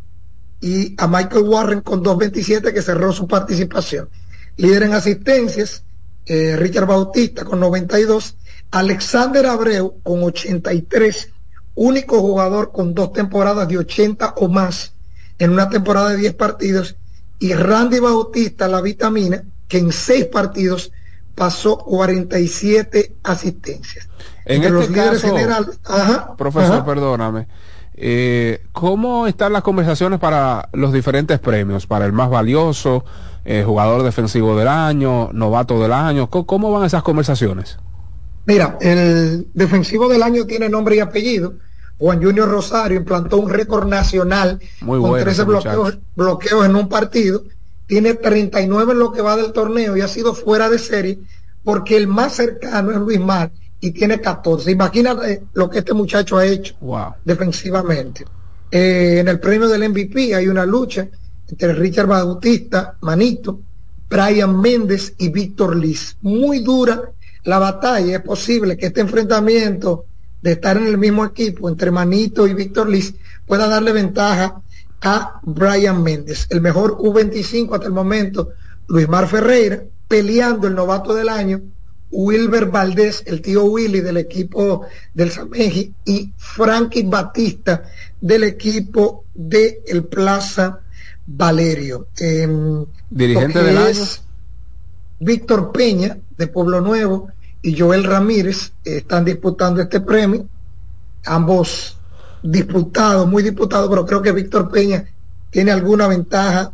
y a Michael Warren con 227 que cerró su participación. Líder en asistencias, eh, Richard Bautista con 92, Alexander Abreu con 83, único jugador con dos temporadas de 80 o más en una temporada de 10 partidos, y Randy Bautista, la vitamina, que en 6 partidos pasó 47 asistencias. En este los líderes generales, profesor, perdóname. Eh, ¿Cómo están las conversaciones para los diferentes premios? Para el más valioso, eh, jugador defensivo del año, novato del año. ¿Cómo, van esas conversaciones? Mira, el defensivo del año tiene nombre y apellido. Juan Junior Rosario implantó un récord nacional con 13 bloqueos, bloqueos en un partido. Tiene 39 en lo que va del torneo y ha sido fuera de serie porque el más cercano es Luis Mar y tiene 14. Imagínate lo que este muchacho ha hecho defensivamente. Eh, en el premio del MVP hay una lucha entre Richard Bautista, Manito, Brian Méndez y Víctor Liz. Muy dura la batalla. Es posible que este enfrentamiento de estar en el mismo equipo entre Manito y Víctor Liz pueda darle ventaja a Brian Méndez. El mejor U25 hasta el momento, Luis Mar Ferreira, peleando el novato del año Wilber Valdés, el tío Willy del equipo del Sameji, y Frankie Batista del equipo de el Plaza Valerio. Em, Dirigente del año. Víctor Peña de Pueblo Nuevo y Joel Ramírez están disputando este premio. Ambos disputados, muy disputados, pero creo que Víctor Peña tiene alguna ventaja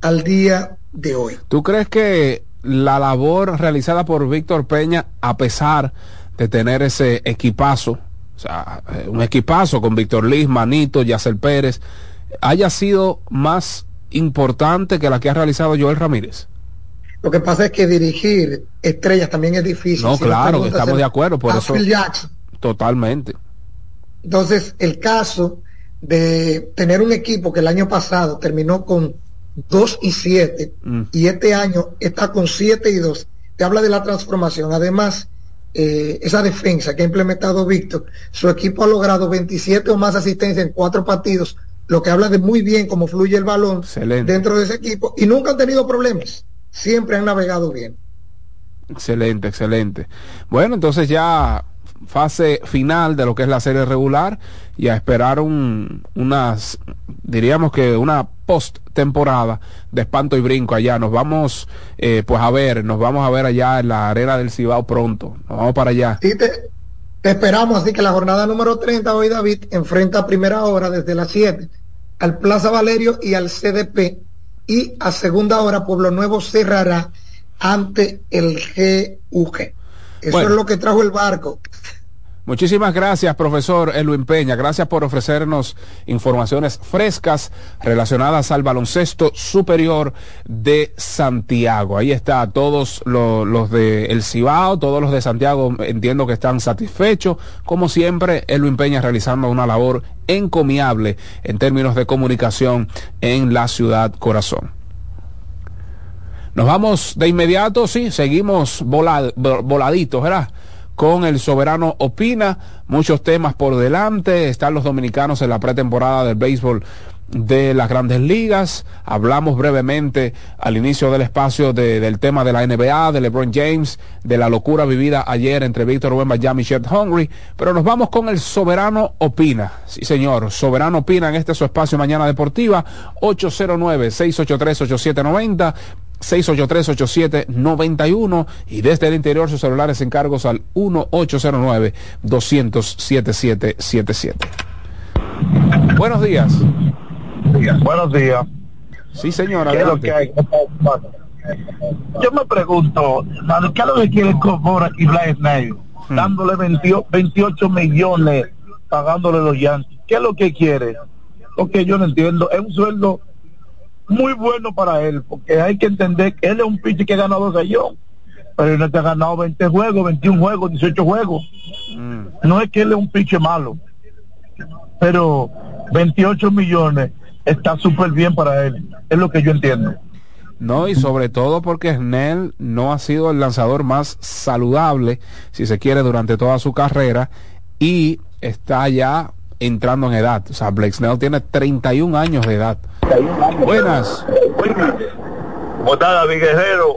al día de hoy. ¿Tú crees que la labor realizada por Víctor Peña, a pesar de tener ese equipazo, o sea, eh, un equipazo con Víctor Liz, Manito, Yacel Pérez, haya sido más importante que la que ha realizado Joel Ramírez? Lo que pasa es que dirigir estrellas también es difícil. No, claro, estamos de acuerdo, por eso. Totalmente. Entonces, el caso de tener un equipo que el año pasado terminó con 2 y 7 mm. y este año está con 7 y 2. Te habla de la transformación. Además, eh, esa defensa que ha implementado Víctor, su equipo ha logrado 27 o más asistencias en cuatro partidos, lo que habla de muy bien cómo fluye el balón dentro de ese equipo y nunca han tenido problemas. Siempre han navegado bien. Excelente, excelente. Bueno, entonces ya fase final de lo que es la serie regular y a esperar un, unas, diríamos que una post temporada de espanto y brinco allá. Nos vamos eh, pues a ver, nos vamos a ver allá en la arena del Cibao pronto. Nos vamos para allá. te, esperamos, así que la jornada número 30 hoy David enfrenta a primera hora desde las 7 al Plaza Valerio y al CDP y a segunda hora Pueblo Nuevo cerrará ante el GUG. Eso es lo que trajo el barco. Muchísimas gracias, profesor Elwin Peña. Gracias por ofrecernos informaciones frescas relacionadas al baloncesto superior de Santiago. Ahí está, todos los, de El Cibao, todos los de Santiago entiendo que están satisfechos. Como siempre, Elwin Peña realizando una labor encomiable en términos de comunicación en la ciudad corazón. Nos vamos de inmediato, sí, seguimos voladitos, ¿verdad? Con el soberano Opina. Muchos temas por delante. Están los dominicanos en la pretemporada del béisbol de las grandes ligas. Hablamos brevemente al inicio del espacio del tema de la NBA, de LeBron James, de la locura vivida ayer entre Víctor Wembanyama y Chet Hungry. Pero nos vamos con el Soberano Opina. Sí, señor. Soberano Opina en este su espacio Mañana Deportiva. 809-683-8790. 683-8791 y desde el interior sus celulares encargos al 1809 200 Buenos días. Buenos días. Sí, señora. Yo me pregunto, ¿qué es lo que quiere Cobora y Blaise hmm. Dándole 28 millones, pagándole los Yankees. ¿Qué es lo que quiere? Porque yo no entiendo. Es un sueldo muy bueno para él, porque hay que entender que él es un pitcher que ha ganado sellón, pero él no te ha ganado 20 juegos, 21 juegos, 18 juegos. No es que él es un pitcher malo, pero 28 millones está súper bien para él, es lo que yo entiendo. No, y sobre todo porque Snell no ha sido el lanzador más saludable, si se quiere, durante toda su carrera y está ya entrando en edad. O sea, Blake Snell tiene 31 años de edad. Buenas. ¿Cómo está David Guerrero?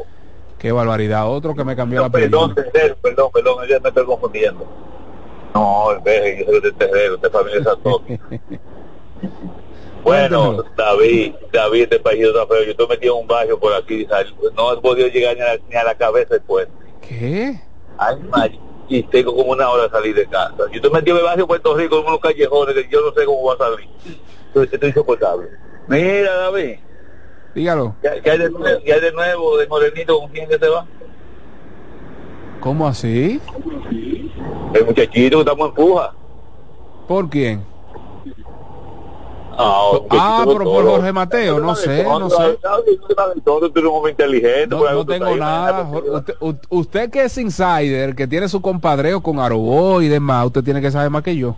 Qué barbaridad. Otro que me cambió la Perdón, Terrero, perdón, perdón, ya me estoy confundiendo. No, en vez yo soy de Terrero, de familia Santoki. Bueno, David, David, este país está feo. Yo estoy metido en un barrio por aquí. No he podido llegar ni a, ni a la cabeza del puente. ¿Qué? Ay, Mari, y tengo como una hora de salir de casa. Yo estoy metido en el barrio Puerto Rico, en unos callejones que yo no sé cómo voy a salir. Estoy, estoy insoportable. Mira, David, Dígalo. ¿qué, qué hay de nuevo, qué hay de nuevo de Morenito con quién que se va? ¿Cómo así? El muchachito que estamos en puja. ¿Por quién? Ah, Ah, pero por Jorge Mateo, no sé, no sé. Inteligente. No, no tengo nada. Usted, usted que es insider, que tiene su compadreo con Arobó y demás, usted tiene que saber más que yo.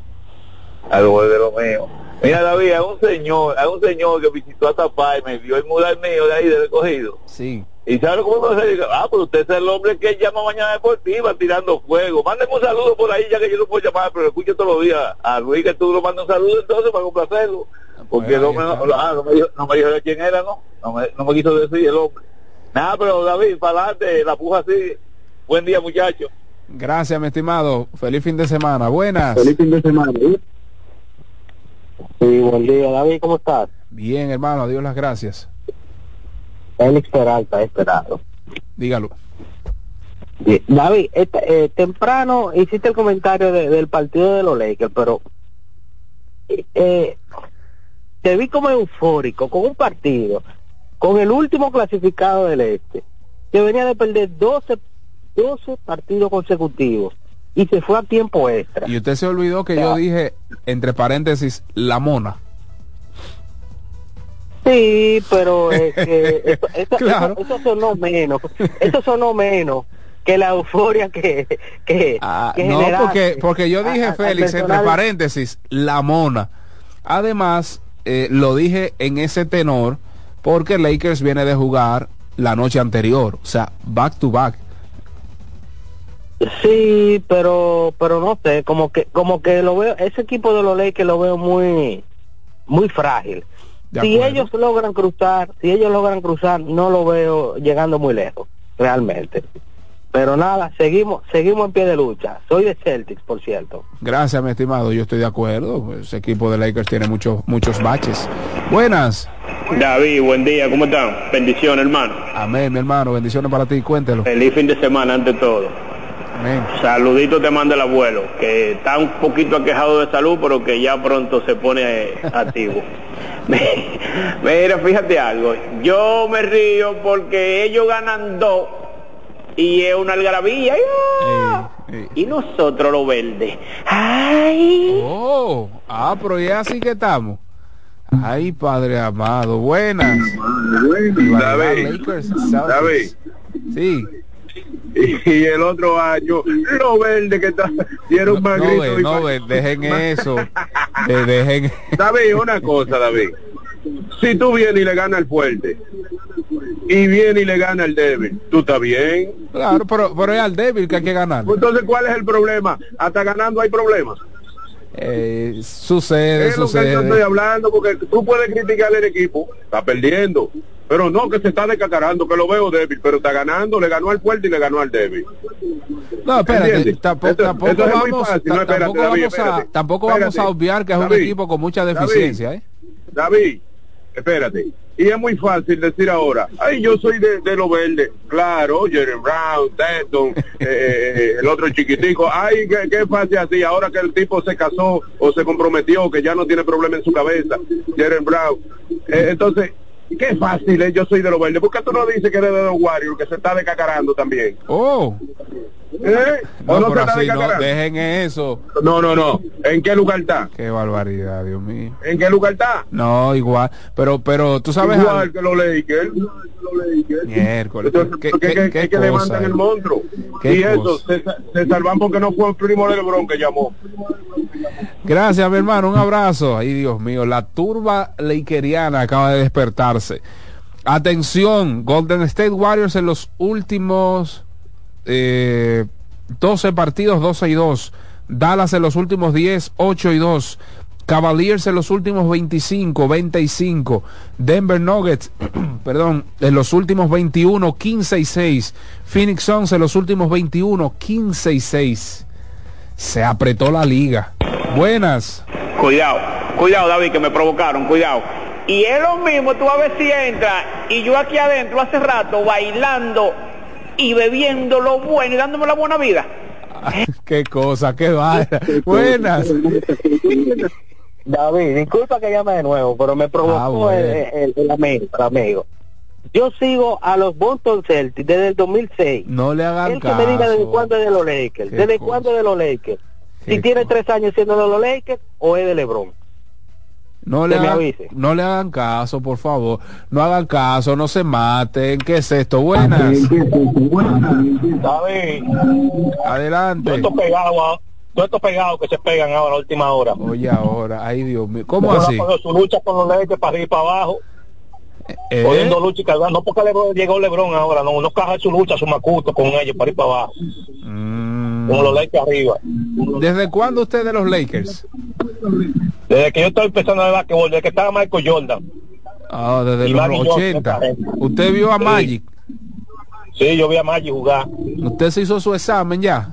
Algo de lo mío. Mira, David, hay un señor, hay un señor que visitó a Tapá y me vio el mural mío de ahí, de recogido. Sí. Y sabe cómo me dice, ah, pero usted es el hombre que llama mañana deportiva tirando fuego. Mándeme un saludo por ahí, ya que yo no puedo llamar, pero escucho todos los días a Luis que tú lo mandas un saludo entonces para complacerlo. Porque el hombre no, ah, no me dijo, no me dijo de quién era, ¿no? No me, no me quiso decir el hombre. Nada, pero David, para adelante, la puja así. Buen día, muchachos. Gracias, mi estimado. Feliz fin de semana. Buenas. fin de semana. Sí, buen día, David, ¿cómo estás? Bien, hermano. Adiós las gracias. Félix Peralta, esperado. Dígalo. Bien. David, este, eh, temprano hiciste el comentario de- del partido de los Lakers, pero eh, te vi como eufórico con un partido, con el último clasificado del este, que venía de perder 12, 12 partidos consecutivos y se fue a tiempo extra. Y usted se olvidó que yo dije, entre paréntesis, la mona. Sí, pero es que eso, eso- Claro. eso- eso sonó menos, eso sonó menos que la euforia que, que, que Ah, No, porque, porque yo dije, a- Félix, entre paréntesis, la mona. Además, eh, lo dije en ese tenor porque Lakers viene de jugar la noche anterior, o sea, back to back. Sí, pero pero no sé, como que como que lo veo, ese equipo de los Lakers lo veo muy muy frágil. Si ellos logran cruzar, si ellos logran cruzar, no lo veo llegando muy lejos, realmente. Pero nada, seguimos seguimos en pie de lucha. Soy de Celtics, por cierto. Gracias, mi estimado, yo estoy de acuerdo. Ese equipo de Lakers tiene muchos muchos baches. Buenas. David, buen día, ¿cómo están? Bendiciones, hermano. Amén, mi hermano. Bendiciones para ti. Cuéntelo. Feliz fin de semana ante todo. Amén. Saludito te manda el abuelo, que está un poquito aquejado de salud, pero que ya pronto se pone eh, activo. Mira, fíjate algo. Yo me río porque ellos ganan dos y es una algarabía. ¡ah! Y nosotros los verdes. ¡Ay! Oh, ah, pero ya así que estamos. Ay, padre amado. Buenas. David, Lakers, David. Sí. Y el otro año, lo verde que está, dieron más No, ve, y no, ve, dejen eso. De- dejen. David, una cosa, David. Si tú vienes y le ganas al fuerte y viene y le gana al débil, tú estás bien. Claro, pero, pero es al débil que hay que ganar. Entonces, ¿cuál es el problema? Hasta ganando hay problemas. Eh, sucede, Es lo que yo estoy hablando, porque tú puedes criticar el equipo, está perdiendo, pero no que se está descacarando, que lo veo débil, pero está ganando, le ganó al fuerte y le ganó al débil. No, espérate, tampoco, tampoco vamos, tampoco vamos a, espérate. tampoco vamos a Espérate. obviar que es un equipo con mucha David. deficiencia, ¿eh? David, espérate. Y es muy fácil decir ahora, ay, yo soy de, de lo verde. Claro, Jeren Brown, Teton, eh, el otro chiquitico. Ay, qué, fácil así. Ahora que el tipo se casó o se comprometió, que ya no tiene problema en su cabeza, Jeren Brown. Eh, entonces, qué fácil es, yo soy de lo verde. ¿Por qué tú no dices que eres de los Warriors, que se está decacarando también? Oh. ¿Eh? ¿O No, no pero así no, dejen eso. No, no, no. ¿En qué lugar está? Qué barbaridad, Dios mío. ¿En qué lugar está? No, igual. Pero, pero tú sabes Igual algo? que los Lakers. Miércoles. ¿Qué, que, qué- que- qué que cosa, levantan eh? el monstruo. Y eso, se, se salvan porque no fue el primo de Lebron que llamó. Gracias, mi hermano. Un abrazo. Ay, Dios mío. La turba leikeriana acaba de despertarse. Atención, Golden State Warriors en los últimos eh, 12 partidos, 12 y 2. Dallas en los últimos 10, 8 y 2. Cavaliers en los últimos 25, 25. Denver Nuggets, perdón, en los últimos 21, 15 y 6. Phoenix Suns en los últimos 21, 15 y 6. Se apretó la liga. Buenas. Cuidado, cuidado David, que me provocaron, cuidado. Y es lo mismo, tú a ver si entra y yo aquí adentro hace rato bailando y bebiendo lo bueno y dándome la buena vida. Qué cosa, qué vaina. Buenas. David, disculpa que llame de nuevo, pero me provocó Ah, bueno. el, el- el amigo, el amigo. Yo sigo a los Boston Celtics desde el 2006. No le hagan El que me diga desde caso. cuándo es de los Lakers. Qué ¿Desde cuándo es de los Lakers? Qué Si tiene tres años siendo de los Lakers o es de LeBron. No le, hagan, avise. no le hagan caso, por favor. No hagan caso, no se maten. ¿Qué es esto? Buenas. David, Adelante. todo esto pegado, a- todo esto pegado que se pegan ahora a la última hora. Oye, ahora, ay Dios mío. ¿Cómo así? su lucha con los Lakers para arriba y para abajo, ¿Eh? cogiendo lucha y cargando. No porque Lebron, llegó Lebron ahora, no, no caja su lucha, su macuto con ellos para ir para abajo. Mm. Con los Lakers arriba. ¿Desde cuándo usted de los Lakers? Desde que yo estoy empezando a ver basquetbol, desde que estaba Michael Jordan. Ah, desde Y los Johnson, 80. esta gente. ¿Usted vio a. Magic? Sí, yo vi a Magic jugar. ¿Usted se hizo su examen ya?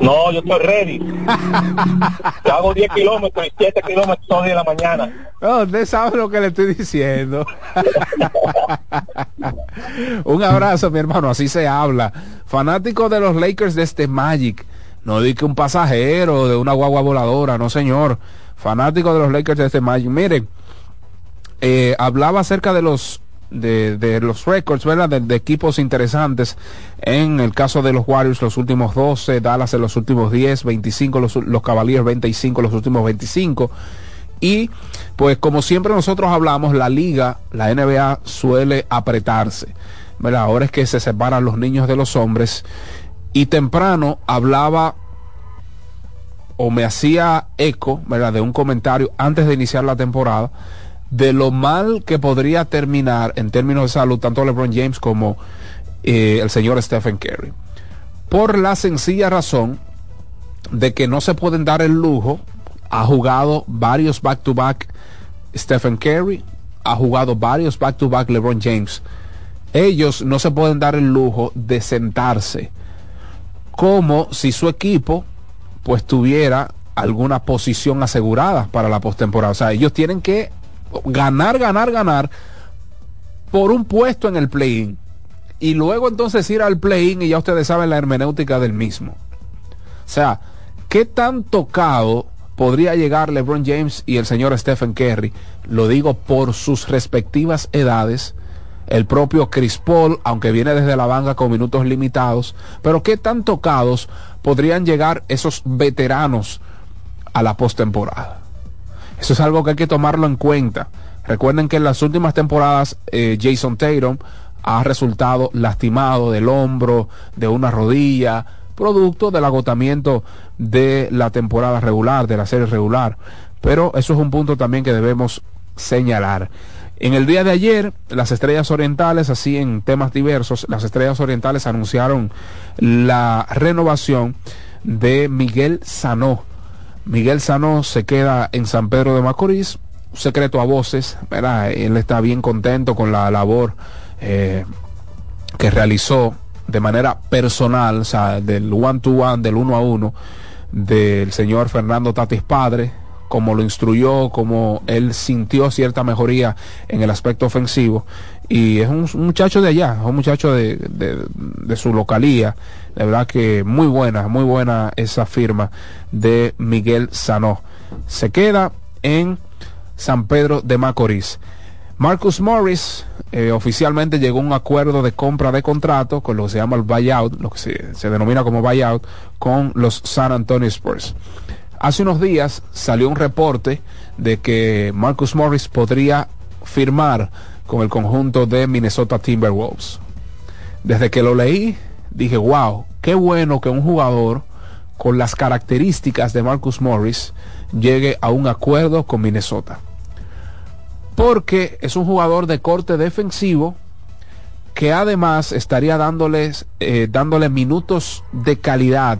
No, yo estoy ready. Yo hago 10 kilómetros y 7 kilómetros todos de la mañana. No, usted sabe lo que le estoy diciendo. Un abrazo, mi hermano, así se habla. Fanático de los Lakers de este Magic. No di que un pasajero de una guagua voladora, no señor. Fanático de los Lakers de este Magic. Miren, eh, hablaba acerca de los de, los récords, ¿verdad? De, de equipos interesantes. En el caso de los Warriors, los últimos 12, Dallas en los últimos 10, 25, los, los Cavaliers 25, los últimos 25. Y pues como siempre nosotros hablamos, la liga, la NBA suele apretarse. ¿verdad? Ahora es que se separan los niños de los hombres. Y temprano hablaba o me hacía eco, ¿verdad? De un comentario antes de iniciar la temporada de lo mal que podría terminar en términos de salud tanto LeBron James como eh, el señor Stephen Curry. Por la sencilla razón de que no se pueden dar el lujo, ha jugado varios back-to-back Stephen Curry, ha jugado varios back-to-back LeBron James. Ellos no se pueden dar el lujo de sentarse como si su equipo pues tuviera alguna posición asegurada para la postemporada. O sea, ellos tienen que ganar, ganar, ganar por un puesto en el play-in. Y luego entonces ir al play-in y ya ustedes saben la hermenéutica del mismo. O sea, ¿qué tan tocado podría llegar LeBron James y el señor Stephen Curry? Lo digo por sus respectivas edades. El propio Chris Paul, aunque viene desde la banca con minutos limitados, pero qué tan tocados podrían llegar esos veteranos a la postemporada. Eso es algo que hay que tomarlo en cuenta. Recuerden que en las últimas temporadas eh, Jason Tatum ha resultado lastimado del hombro, de una rodilla, producto del agotamiento de la temporada regular, de la serie regular. Pero eso es un punto también que debemos señalar. En el día de ayer, las estrellas orientales, así en temas diversos, las estrellas orientales anunciaron la renovación de Miguel Sanó. Miguel Sanó se queda en San Pedro de Macorís, secreto a voces, ¿verdad? Él está bien contento con la labor eh, que realizó de manera personal, o sea, del one to one, del uno a uno, del señor Fernando Tatis Padre, como lo instruyó, como él sintió cierta mejoría en el aspecto ofensivo. Y es un, muchacho de allá, un muchacho de, de, su localía. De verdad que muy buena, muy buena esa firma de Miguel Sanó. Se queda en San Pedro de Macorís. Marcus Morris eh, oficialmente llegó a un acuerdo de compra de contrato con lo que se llama el buyout, lo que se, se denomina como buyout, con los San Antonio Spurs. Hace unos días salió un reporte de que Marcus Morris podría firmar con el conjunto de Minnesota Timberwolves. Desde que lo leí, dije, wow, qué bueno que un jugador con las características de Marcus Morris llegue a un acuerdo con Minnesota. Porque es un jugador de corte defensivo que además estaría dándoles, eh, dándole minutos de calidad,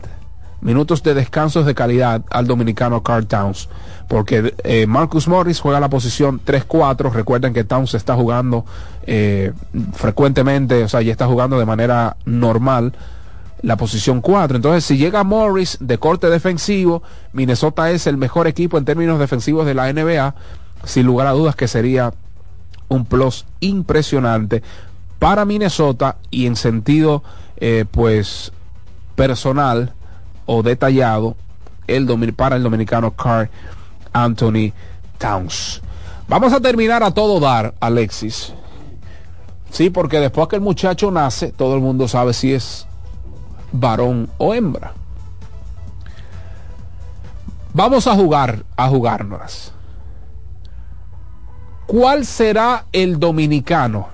minutos de descansos de calidad al dominicano Carl Towns. Porque eh, Marcus Morris juega la posición 3-4. Recuerden que Towns está jugando eh, frecuentemente, o sea, ya está jugando de manera normal la posición 4. Entonces, si llega Morris de corte defensivo, Minnesota es el mejor equipo en términos defensivos de la NBA, sin lugar a dudas que sería un plus impresionante para Minnesota y en sentido, eh, pues, personal o detallado el para el dominicano Carl Anthony Towns. Vamos a terminar a todo dar, Alexis. Sí, porque después que el muchacho nace, todo el mundo sabe si es varón o hembra. Vamos a jugar, a jugárnoslas. ¿Cuál será el dominicano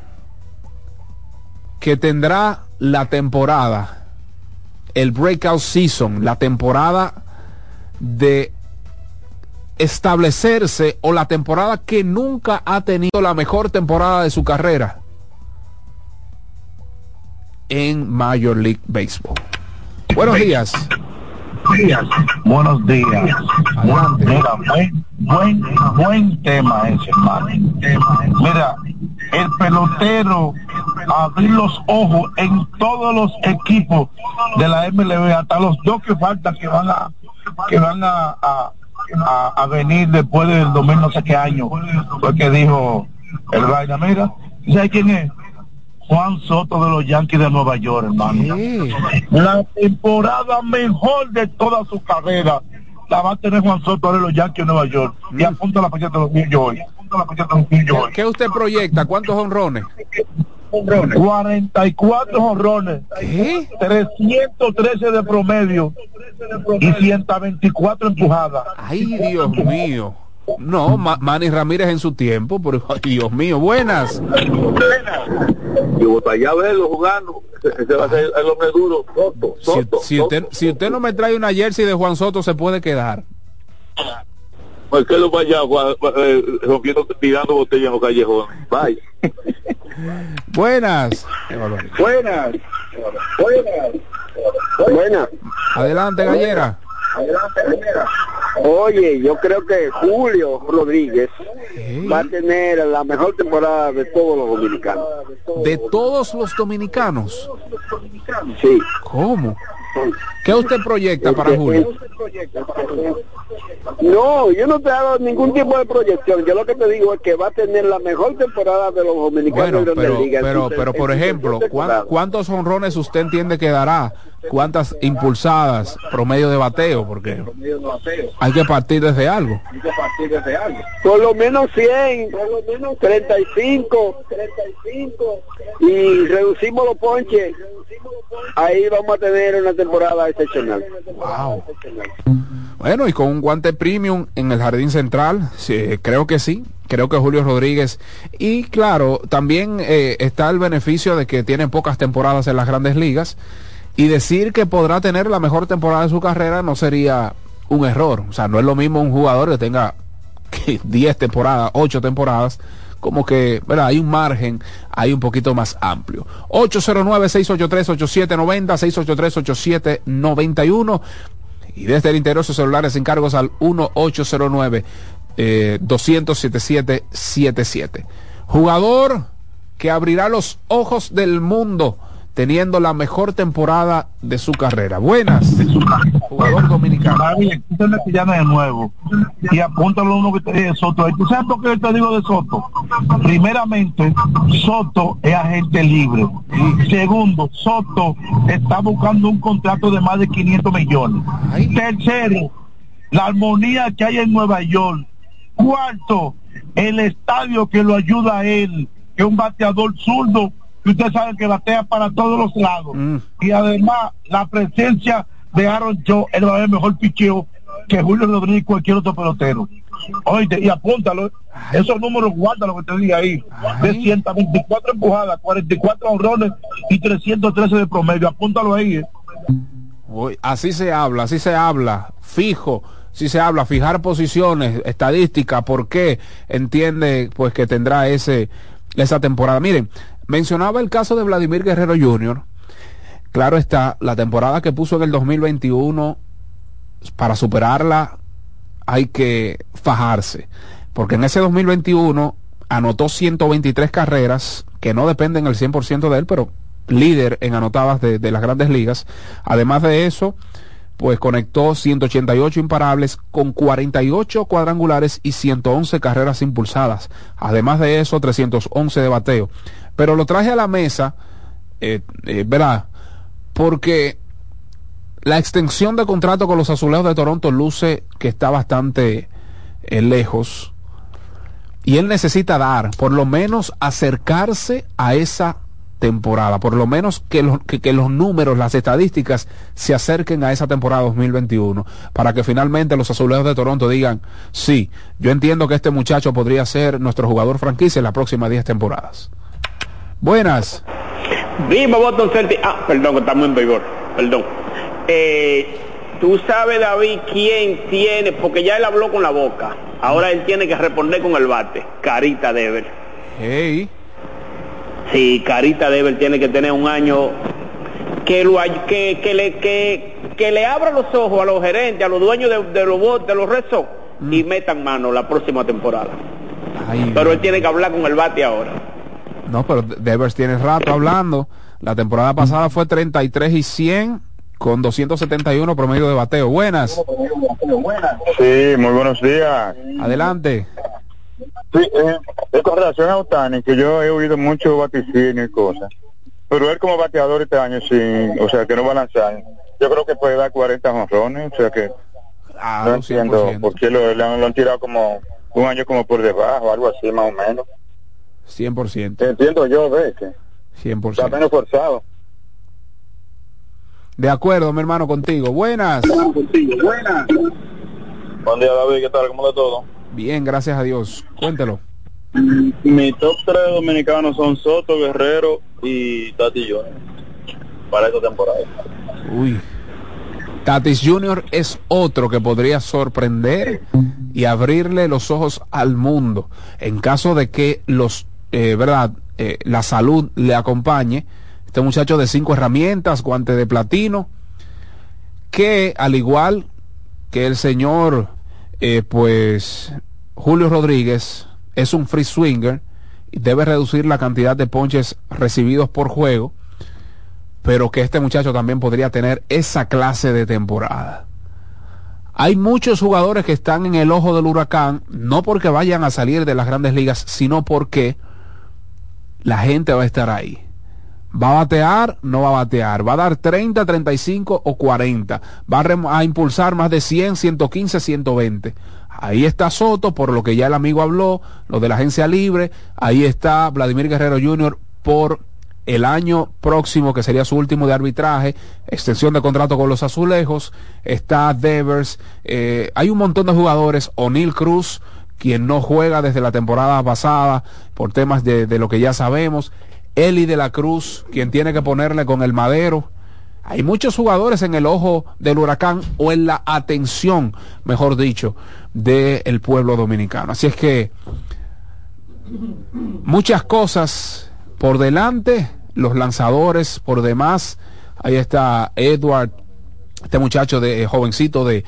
que tendrá la temporada, el breakout season, la temporada de establecerse o la temporada que nunca ha tenido la mejor temporada de su carrera en Major League Baseball? Buenos días. Buenos días. Mira, buen, buen, buen tema ese, hermano. Mira, el pelotero abrir los ojos en todos los equipos de la MLB, hasta los dos que faltan que van a que van a, a, a, venir después del 2000 no sé qué año, fue que dijo el vaina, mira, ¿sabes quién es? Juan Soto de los Yankees de Nueva York, hermano. La temporada mejor de toda su carrera la va a tener Juan Soto de los Yankees de Nueva York. Y apunta la paqueta de los New York. ¿Qué, ¿Qué usted proyecta? ¿Cuántos honrones? 44 honrones, 313 de promedio y 124 empujadas. Ay, Dios mío. No, Manny Ramírez en su tiempo, pero Dios mío, buenas. Y allá verlo jugando, ese va a ser el hombre duro, Soto, Soto, si, usted, si usted no me trae una jersey de Juan Soto, se puede quedar. Pues que lo vaya eh, rompiendo, tirando botellas en los callejones. Vaya. Buenas. Buenas. Buenas. Buenas. Adelante, Gallera. Oye, yo creo que Julio Rodríguez va a tener la mejor temporada de todos los dominicanos. ¿De todos los dominicanos? Sí. ¿Cómo? ¿Qué usted proyecta para Julio? No, yo no te hago ningún tipo de proyección. Yo lo que te digo es que va a tener la mejor temporada de los dominicanos bueno, pero, Pero, pero, por ejemplo, ¿cuántos honrones usted entiende que dará? ¿Cuántas impulsadas promedio de bateo? Porque hay que partir desde algo. Por lo menos 100, por lo menos 35, 35 y reducimos los ponches. Ahí vamos a tener una temporada excepcional. Wow. Bueno, y con un guante premium en el jardín central, creo que sí. Creo que Julio Rodríguez. Y claro, también eh, está el beneficio de que tiene pocas temporadas en las grandes ligas. Y decir que podrá tener la mejor temporada de su carrera no sería un error. O sea, no es lo mismo un jugador que tenga 10 temporadas, 8 temporadas, como que, ¿verdad? Hay un margen ahí un poquito más amplio. 809-683-8790, 683-8791. Y desde el interior sus celulares encargos al 1809 eh, 277 Jugador que abrirá los ojos del mundo teniendo la mejor temporada de su carrera. Buenas, jugador dominicano. de nuevo y apúntalo uno que te dice Soto. ¿Tú sabes por qué te digo de Soto? Primeramente, Soto es agente libre. Segundo, Soto está buscando un contrato de más de 500 millones. Tercero, la armonía que hay en Nueva York. Cuarto, el estadio que lo ayuda a él, que es un bateador zurdo, que usted sabe que batea para todos los lados. Y además la presencia de Aaron Joe, a ver mejor picheo que Julio Rodríguez y cualquier otro pelotero. Oye, y apúntalo, esos números guárdalo que te diga ahí. De 124 empujadas, 44 honrones y 313 de promedio. Apúntalo ahí. eh. Uy, Así se habla, así se habla, fijo, si se habla, fijar posiciones, estadística, ¿por qué entiende pues que tendrá ese esa temporada? Miren, mencionaba el caso de Vladimir Guerrero Jr. Claro está, la temporada que puso en el 2021 para superarla hay que fajarse, porque en ese 2021 anotó 123 carreras que no dependen el 100% de él, pero líder en anotadas de, de las grandes ligas. Además de eso, pues conectó 188 imparables con 48 cuadrangulares y 111 carreras impulsadas. Además de eso, 311 de bateo. Pero lo traje a la mesa, eh, eh, ¿verdad? Porque la extensión de contrato con los azulejos de Toronto luce que está bastante eh, lejos. Y él necesita dar, por lo menos acercarse a esa temporada, por lo menos que que los números, las estadísticas se acerquen a esa temporada 2021, para que finalmente los azulejos de Toronto digan, sí, yo entiendo que este muchacho podría ser nuestro jugador franquicia en las próximas 10 temporadas. Buenas. Dime, Boston Celtics. Ah, perdón, que estamos en vigor. Perdón. Eh, Tú sabes, David, quién tiene, porque ya él habló con la boca. Ahora él tiene que responder con el bate. Carita Dever. Hey. Sí, Carita Dever tiene que tener un año que, lo, que, que, le, que, que le abra los ojos a los gerentes, a los dueños de, de los de los Red Sox y metan mano la próxima temporada. Ay, Pero él tiene que hablar con el bate ahora. No, pero Devers tiene rato hablando. La temporada pasada fue 33 y 100 con 271 promedio de bateo. Buenas. Sí, muy buenos días. Adelante. Sí, eh, con relación a Otani, que yo he oído mucho vaticinio y cosas. Pero él como bateador este año, sí, o sea, que no va a lanzar. Yo creo que puede dar 40 jonrones, o sea que no entiendo por qué lo, lo han, lo han tirado como un año como por debajo, algo así más o menos. 100%. Entiendo yo, ve, que 100%. está menos forzado. De acuerdo, mi hermano, contigo. Buenas. Buenas. Buen día, David, ¿qué tal? ¿Cómo de todo? Bien, gracias a Dios. Cuéntelo. Mi top 3 dominicanos son Soto, Guerrero y Tati Junior para esta temporada. Uy. Tatis Jr. es otro que podría sorprender y abrirle los ojos al mundo en caso de que los, eh, verdad, eh, la salud le acompañe. Este muchacho de cinco herramientas, guante de platino, que al igual que el señor, eh, pues Julio Rodríguez es un free swinger y debe reducir la cantidad de ponches recibidos por juego pero que este muchacho también podría tener esa clase de temporada. Hay muchos jugadores que están en el ojo del huracán, no porque vayan a salir de las grandes ligas, sino porque la gente va a estar ahí. ¿Va a batear? No va a batear. ¿Va a dar 30, 35 o 40? ¿Va a, impulsar más de 100, 115, 120? Ahí está Soto, por lo que ya el amigo habló, lo de la agencia libre. Ahí está Vladimir Guerrero Jr. por el año próximo, que sería su último de arbitraje, extensión de contrato con los azulejos, está Devers, eh, hay un montón de jugadores, O'Neill Cruz, quien no juega desde la temporada pasada por temas de, lo que ya sabemos, Eli de la Cruz, quien tiene que ponerle con el madero. Hay muchos jugadores en el ojo del huracán o en la atención, mejor dicho, del pueblo dominicano. Así es que muchas cosas por delante, los lanzadores por demás. Ahí está Edward, este muchacho de eh, jovencito de,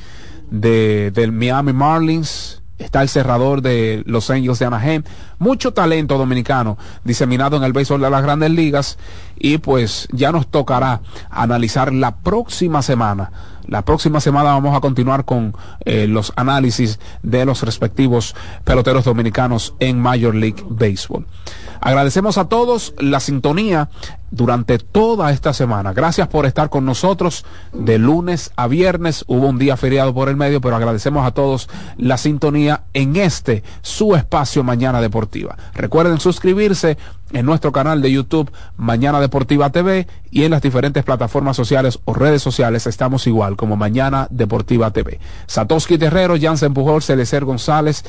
de del Miami Marlins. Está el cerrador de Los Angels de Anaheim. Mucho talento dominicano diseminado en el béisbol de las grandes ligas. Y pues ya nos tocará analizar la próxima semana. La próxima semana vamos a continuar con eh, los análisis de los respectivos peloteros dominicanos en Major League Baseball. Agradecemos a todos la sintonía durante toda esta semana. Gracias por estar con nosotros de lunes a viernes. Hubo un día feriado por el medio, pero agradecemos a todos la sintonía en este, su espacio Mañana Deportiva. Recuerden suscribirse en nuestro canal de YouTube Mañana Deportiva TV y en las diferentes plataformas sociales o redes sociales estamos igual como Mañana Deportiva TV. Satoshi Terrero, Jansen Pujol, Celecer González,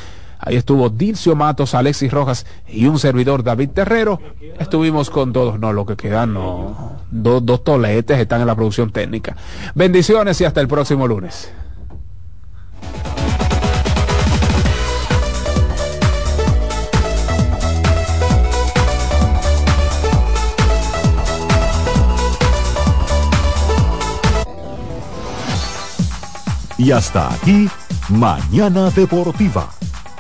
Ahí estuvo Dilcio Matos, Alexis Rojas y un servidor David Terrero. Estuvimos con todos, no, lo que quedan, no. Dos, dos toletes están en la producción técnica. Bendiciones y hasta el próximo lunes. Y hasta aquí, Mañana Deportiva.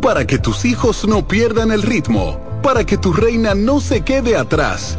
Para que tus hijos no pierdan el ritmo, para que tu reina no se quede atrás,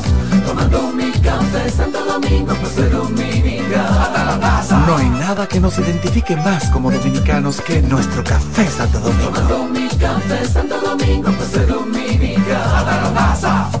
tomando mi café Santo Domingo, soy dominicano hasta la casa. No hay nada que nos identifique más como dominicanos que nuestro café Santo Domingo. Tomando mi café Santo Domingo, hasta la casa.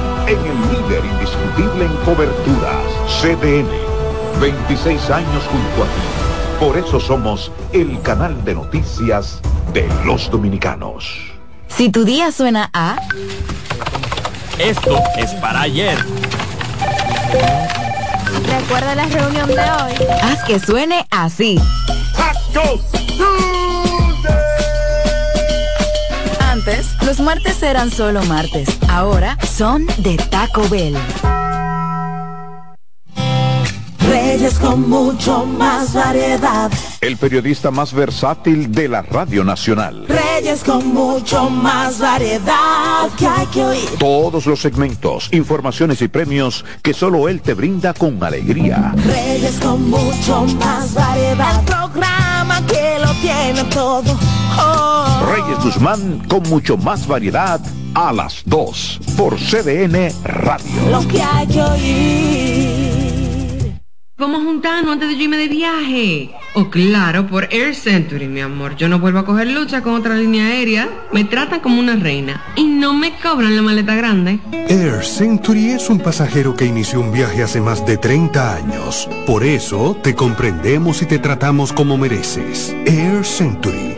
en el líder indiscutible en coberturas, CDN. 26 años junto a ti. Por eso somos el canal de noticias de los dominicanos. Si tu día suena a... Esto es para ayer. Recuerda la reunión de hoy. Haz que suene así. Antes, los martes eran solo martes. Ahora son de Taco Bell. Reyes con mucho más variedad. El periodista más versátil de la Radio Nacional. Reyes con mucho más variedad que hay que oír. Todos los segmentos, informaciones y premios que solo él te brinda con alegría. Reyes con mucho más variedad. El programa que lo tiene todo. Oh. Reyes Guzmán con mucho más variedad a las 2 por CDN Radio. Lo que hay que oír. Vamos juntarnos antes de yo irme de viaje. Oh, claro, por Air Century, mi amor. Yo no vuelvo a coger lucha con otra línea aérea. Me tratan como una reina. Y no me cobran la maleta grande. Air Century es un pasajero que inició un viaje hace más de 30 años. Por eso te comprendemos y te tratamos como mereces. Air Century,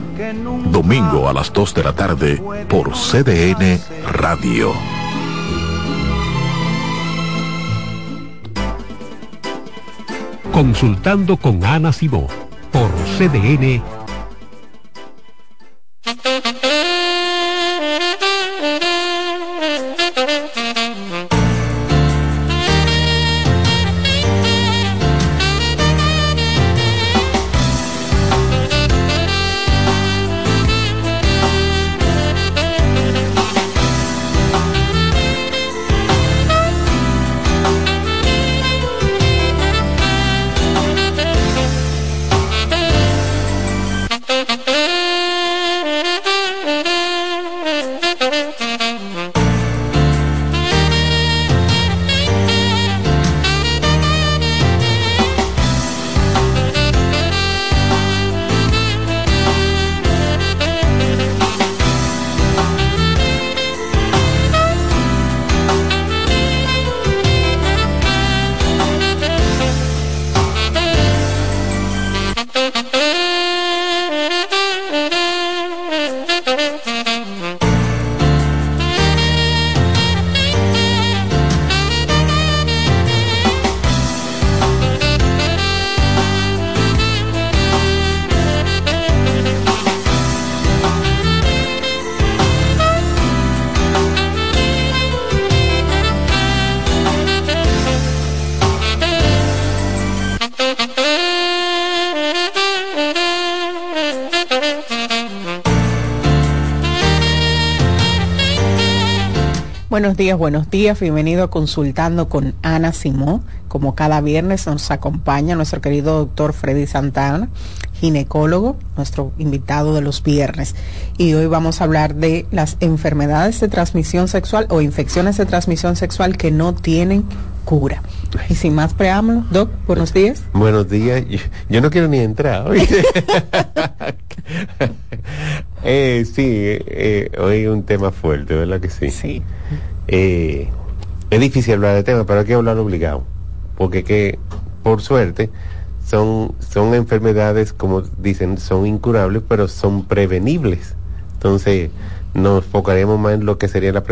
Domingo a las 2 de la tarde por CDN Radio. Consultando con Ana Simó por CDN. Buenos días, buenos días. Bienvenido a Consultando con Ana Simó. Como cada viernes nos acompaña nuestro querido doctor Freddy Santana, ginecólogo, nuestro invitado de los viernes. Y hoy vamos a hablar de las enfermedades de transmisión sexual o infecciones de transmisión sexual que no tienen cura. Y sin más preámbulos, Doc, buenos días. Buenos días. Yo, yo no quiero ni entrar. eh, sí, eh, hoy un tema fuerte, ¿verdad que sí? Sí. Eh, es difícil hablar de tema, pero hay que hablar obligado. Porque que, por suerte, son, son enfermedades, como dicen, son incurables, pero son prevenibles. Entonces, nos enfocaremos más en lo que sería la